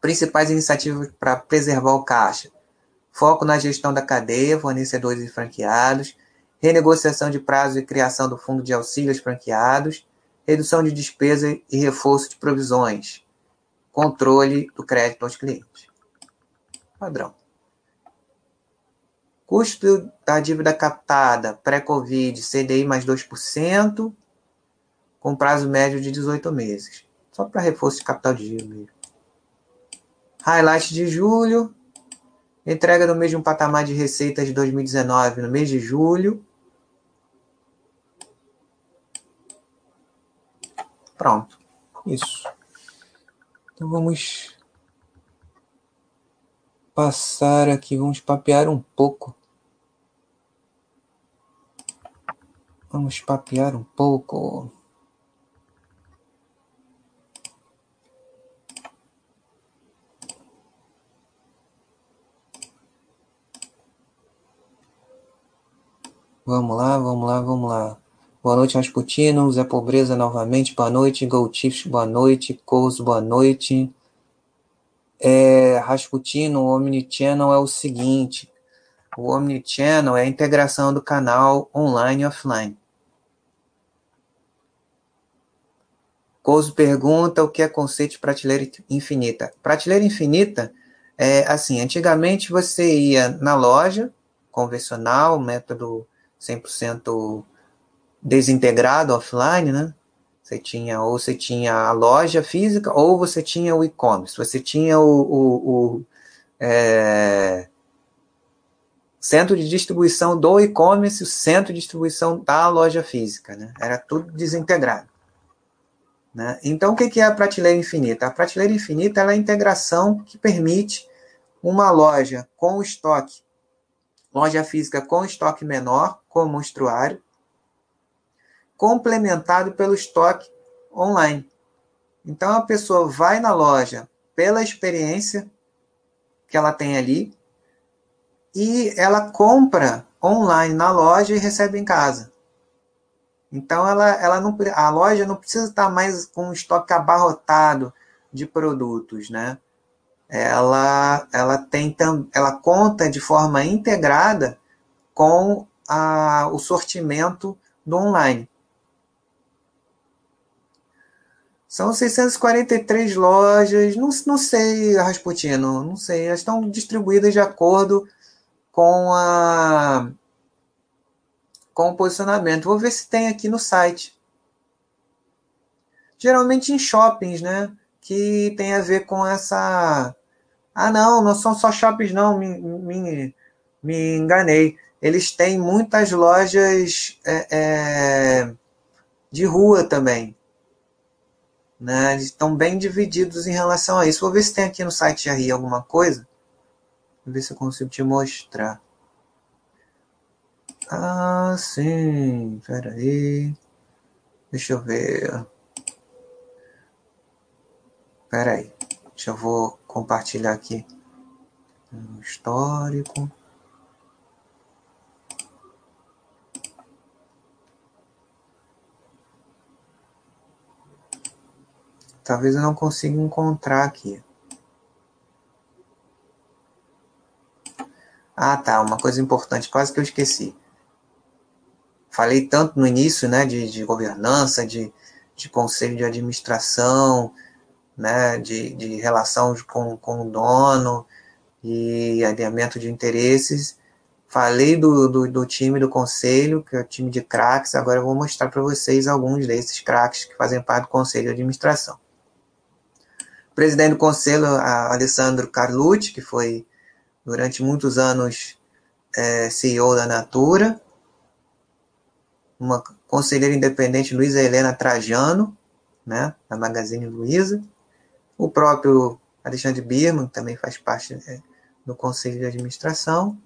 principais iniciativas para preservar o caixa: foco na gestão da cadeia, fornecedores e franqueados, renegociação de prazo e criação do fundo de auxílios franqueados, redução de despesa e reforço de provisões, controle do crédito aos clientes. Padrão. Custo da dívida captada pré-Covid, CDI mais 2%, com prazo médio de 18 meses. Só para reforço de capital de giro mesmo. Highlight de julho. Entrega no mesmo patamar de receitas de 2019 no mês de julho. Pronto. Isso. Então vamos passar aqui, vamos papear um pouco. Vamos papear um pouco. Vamos lá, vamos lá, vamos lá. Boa noite, Rasputino. Zé Pobreza novamente. Boa noite. Gold Chiefs, boa noite. Coz, boa noite. É, Rasputino, o Omnichannel é o seguinte. O Omnichannel é a integração do canal online e offline. Cozo pergunta o que é conceito de prateleira infinita. Prateleira infinita é assim, antigamente você ia na loja convencional, método 100% desintegrado offline, né? Você tinha, ou você tinha a loja física, ou você tinha o e-commerce. Você tinha o, o, o é, centro de distribuição do e-commerce, o centro de distribuição da loja física. Né? Era tudo desintegrado. Né? Então, o que é a prateleira infinita? A prateleira infinita é a integração que permite uma loja com estoque, loja física com estoque menor, como monstruário, complementado pelo estoque online. Então a pessoa vai na loja pela experiência que ela tem ali e ela compra online na loja e recebe em casa. Então ela, ela não, a loja não precisa estar mais com um estoque abarrotado de produtos, né? Ela, ela tem ela conta de forma integrada com a, o sortimento do online. São 643 lojas, não, não sei, Rasputino, não sei. Elas estão distribuídas de acordo com a com o posicionamento. Vou ver se tem aqui no site. Geralmente em shoppings, né? Que tem a ver com essa. Ah, não, não são só shoppings, não, me, me, me enganei. Eles têm muitas lojas é, é, de rua também. Né? Eles estão bem divididos em relação a isso. Vou ver se tem aqui no site RI alguma coisa. Vou ver se eu consigo te mostrar. Ah, sim. Espera aí. Deixa eu ver. Espera aí. Deixa eu vou compartilhar aqui. Um histórico. Talvez eu não consiga encontrar aqui. Ah, tá. Uma coisa importante, quase que eu esqueci. Falei tanto no início, né, de, de governança, de, de conselho de administração, né, de, de relação com, com o dono e alinhamento de interesses. Falei do, do, do, time do conselho, que é o time de craques. Agora eu vou mostrar para vocês alguns desses craques que fazem parte do conselho de administração presidente do conselho, Alessandro Carlucci, que foi durante muitos anos é, CEO da Natura, uma conselheira independente, Luísa Helena Trajano, né, da Magazine Luiza, o próprio Alexandre Birman, também faz parte é, do conselho de administração,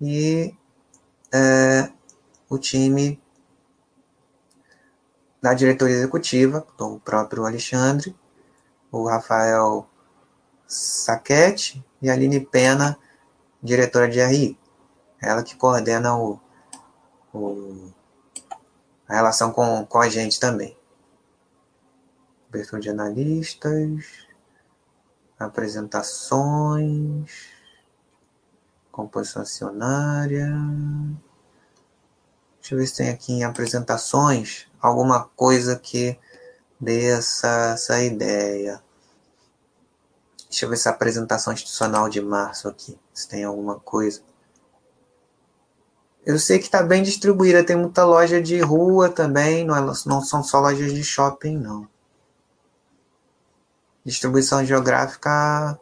e é, o time da diretoria executiva, do próprio Alexandre, o Rafael Saquete e a Aline Pena, diretora de RI. Ela que coordena o, o a relação com, com a gente também. Abertura de analistas, apresentações, composição acionária. Deixa eu ver se tem aqui em apresentações alguma coisa que dê essa, essa ideia. Deixa eu ver essa apresentação institucional de março aqui, se tem alguma coisa. Eu sei que está bem distribuída, tem muita loja de rua também, não, é, não são só lojas de shopping, não. Distribuição geográfica,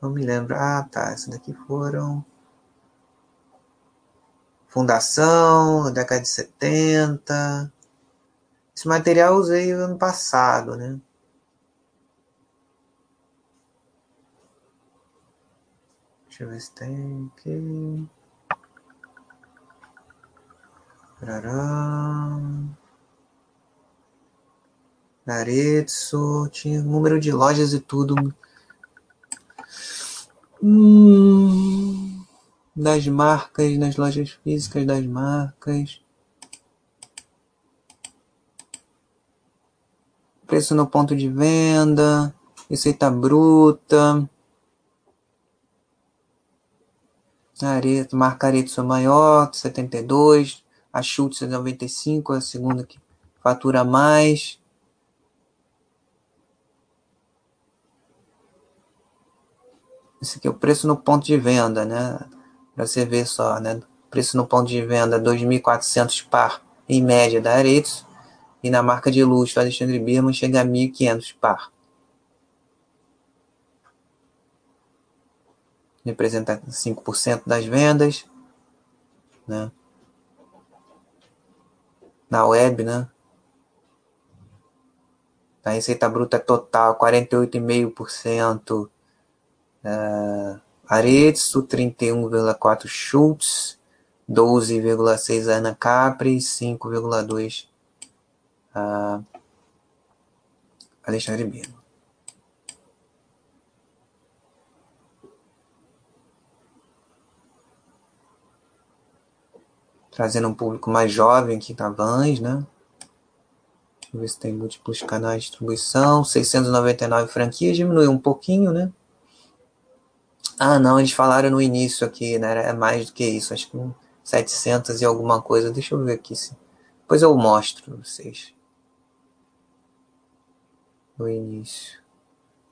não me lembro. Ah, tá, essa daqui foram. Fundação, década de 70. Esse material eu usei ano passado, né? Deixa eu ver se tem aqui. Parará. Naretsu, tinha número de lojas e tudo. Hum, das marcas, nas lojas físicas das marcas. preço no ponto de venda, receita bruta, Areto, marca Areto maior, 72, a Schultz 95, a segunda que fatura mais. Esse aqui é o preço no ponto de venda, né? Para você ver só, né? Preço no ponto de venda 2.400 par em média da Aretos e na marca de luxo Alexandre Birman chega a 1.500 par. Representa 5% das vendas, né? Na web, né? A receita bruta total 48,5%. Uh, Aretsu 31,4 Schultz 12,6 Ana Capri 5,2 uh, Alexandre Birman. Trazendo um público mais jovem aqui na Vans, né? Deixa eu ver se tem múltiplos canais de distribuição. 699 franquias, diminuiu um pouquinho, né? Ah, não, eles falaram no início aqui, né? É mais do que isso, acho que 700 e alguma coisa. Deixa eu ver aqui. Se... Depois eu mostro pra vocês. No início.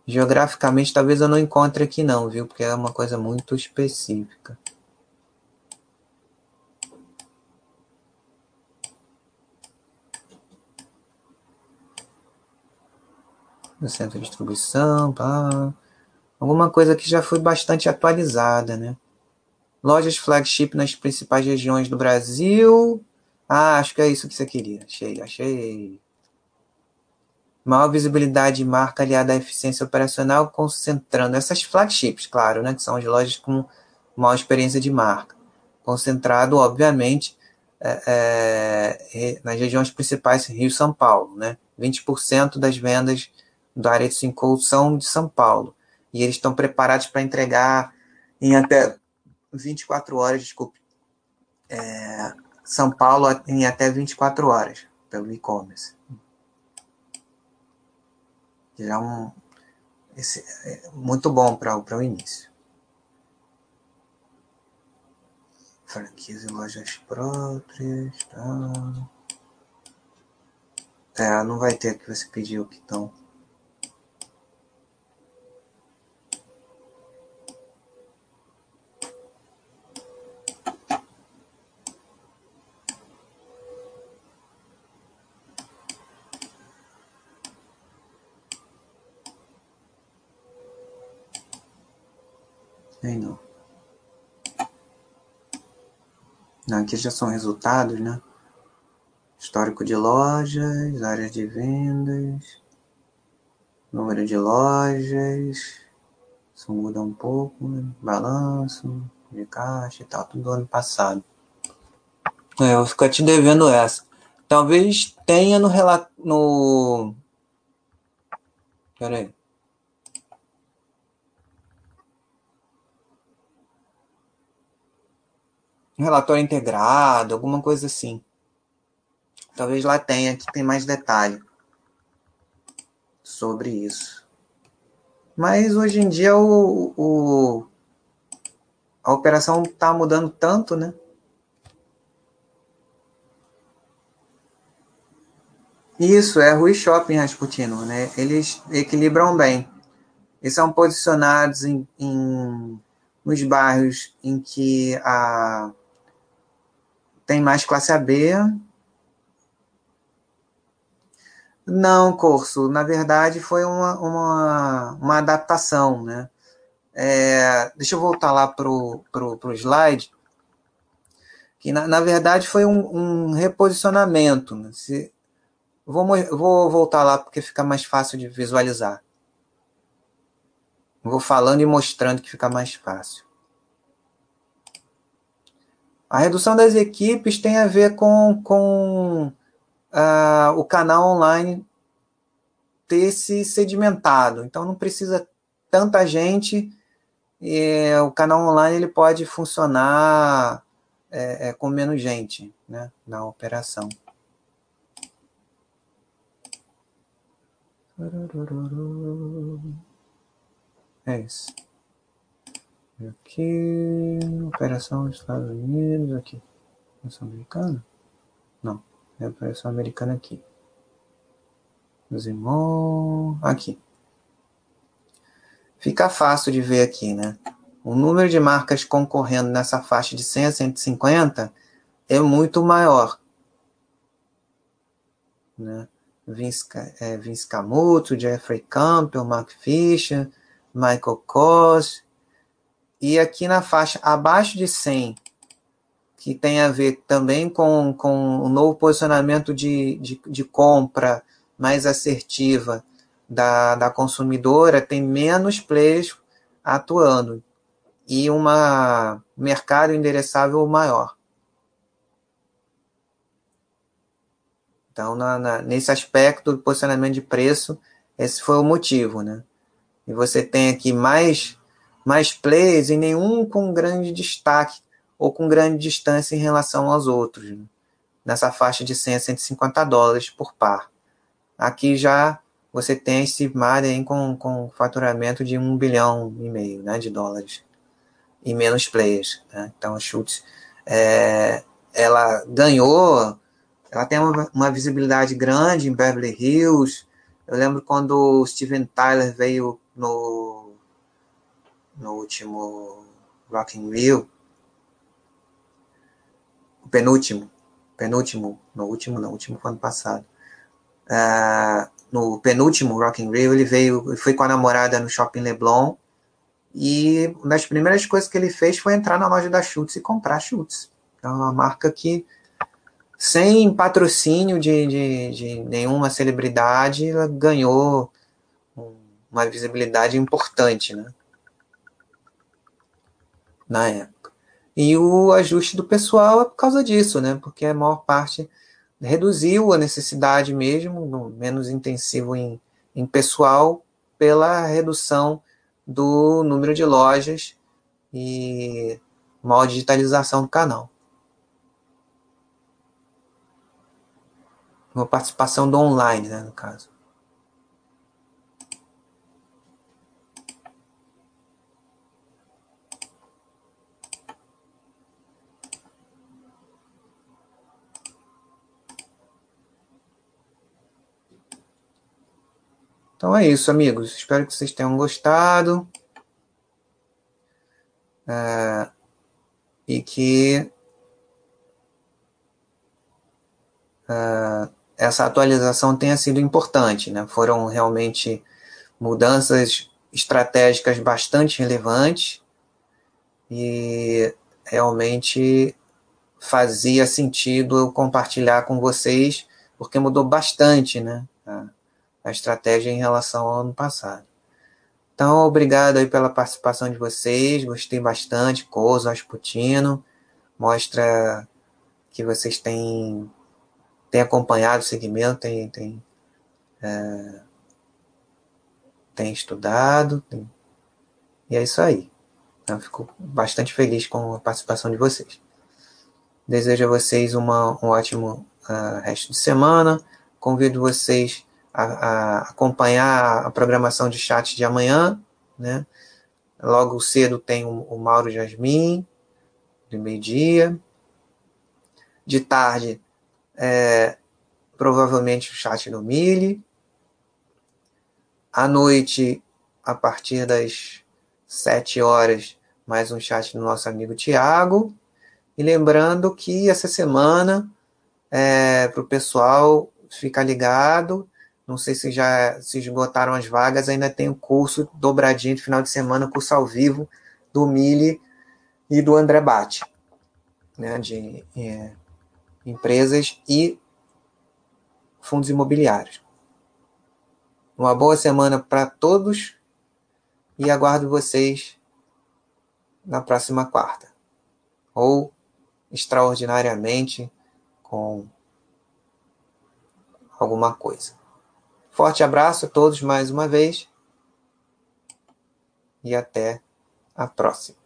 Geograficamente, talvez eu não encontre aqui não, viu? Porque é uma coisa muito específica. no centro de distribuição, pá. Alguma coisa que já foi bastante atualizada, né? Lojas flagship nas principais regiões do Brasil. Ah, acho que é isso que você queria. Achei, achei. Maior visibilidade de marca aliada à eficiência operacional, concentrando essas flagships, claro, né? Que são as lojas com maior experiência de marca. Concentrado, obviamente, é, é, nas regiões principais, Rio e São Paulo, né? 20% das vendas do Areto Cinco são de São Paulo. E eles estão preparados para entregar em até 24 horas, desculpe. É, São Paulo em até 24 horas, pelo e-commerce. Já é um, esse, é muito bom para o início. Franquias e lojas próprias. Tá. É, não vai ter que você pediu que estão. Não. Não, aqui já são resultados, né? Histórico de lojas, áreas de vendas, número de lojas, isso muda um pouco, né? balanço de caixa e tal, tudo do ano passado. É, eu vou ficar te devendo essa. Talvez tenha no relato. No... Pera aí. Um relatório integrado, alguma coisa assim. Talvez lá tenha, que tem mais detalhe sobre isso. Mas hoje em dia o, o a operação está mudando tanto, né? Isso, é Rui Shopping Rasputino, né? Eles equilibram bem. Eles são posicionados em, em nos bairros em que a tem mais classe AB? Não, curso. Na verdade, foi uma, uma, uma adaptação, né? É, deixa eu voltar lá para o pro, pro slide. Que, na, na verdade, foi um, um reposicionamento. Né? Se, vou, vou voltar lá porque fica mais fácil de visualizar. Vou falando e mostrando que fica mais fácil. A redução das equipes tem a ver com, com uh, o canal online ter se sedimentado. Então não precisa tanta gente. E, o canal online ele pode funcionar é, é, com menos gente né, na operação. É isso. Aqui, operação dos Estados Unidos, aqui. Operação americana? Não, é operação americana aqui. Zimon, aqui. Fica fácil de ver aqui, né? O número de marcas concorrendo nessa faixa de 100 a 150 é muito maior. né? Vince, é, Vince Camuto, Jeffrey Campbell, Mark Fisher, Michael Kors. E aqui na faixa abaixo de 100, que tem a ver também com, com o novo posicionamento de, de, de compra mais assertiva da, da consumidora, tem menos players atuando e um mercado endereçável maior. Então, na, na, nesse aspecto do posicionamento de preço, esse foi o motivo, né? E você tem aqui mais, mais players e nenhum com grande destaque ou com grande distância em relação aos outros, né? nessa faixa de 100 a 150 dólares por par. Aqui já você tem esse Marden com, com faturamento de 1 bilhão e meio né, de dólares e menos players. Né? Então, a Schultz, é, ela ganhou ela tem uma, uma, visibilidade grande em Beverly Hills. Eu lembro quando o Steven Tyler veio no, no último Rock in Rio, o penúltimo, penúltimo, no último, no último ano passado. Uh, no penúltimo Rock in Rio, ele veio, foi com a namorada no Shopping Leblon e uma das primeiras coisas que ele fez foi entrar na loja da Schutz e comprar Schutz. É uma marca que sem patrocínio de, de, de nenhuma celebridade, ela ganhou uma visibilidade importante, né? Na época. E o ajuste do pessoal é por causa disso, né? Porque a maior parte reduziu a necessidade mesmo, menos intensivo em, em pessoal, pela redução do número de lojas e maior digitalização do canal. uma participação do online, né, no caso. Então é isso, amigos. Espero que vocês tenham gostado. É, e que uh, essa atualização tenha sido importante. Né? Foram realmente mudanças estratégicas bastante relevantes e realmente fazia sentido eu compartilhar com vocês, porque mudou bastante né, a, estratégia em relação ao ano passado. Então, obrigado aí pela participação de vocês, gostei bastante, Coso, Asputino, mostra que vocês têm tem acompanhado o segmento, tem, tem, é, tem estudado, tem, e é isso aí. Eu fico bastante feliz com a participação de vocês. Desejo a vocês uma, um ótimo uh, resto de semana. Convido vocês a, a, acompanhar a programação de chat de amanhã. Né? Logo cedo tem o, o Mauro Jasmin, de meio-dia. De tarde é, provavelmente o chat do Mille. À noite, a partir das 7 horas, mais um chat do nosso amigo Tiago. E lembrando que essa semana, é, para o pessoal ficar ligado, não sei se já se esgotaram as vagas, ainda tem o curso dobradinho de final de semana, curso ao vivo do Mille e do André Bate, né, de é, empresas e fundos imobiliários. Uma boa semana para todos e aguardo vocês na próxima quarta. Ou extraordinariamente com alguma coisa. Forte abraço a todos mais uma vez e até a próxima.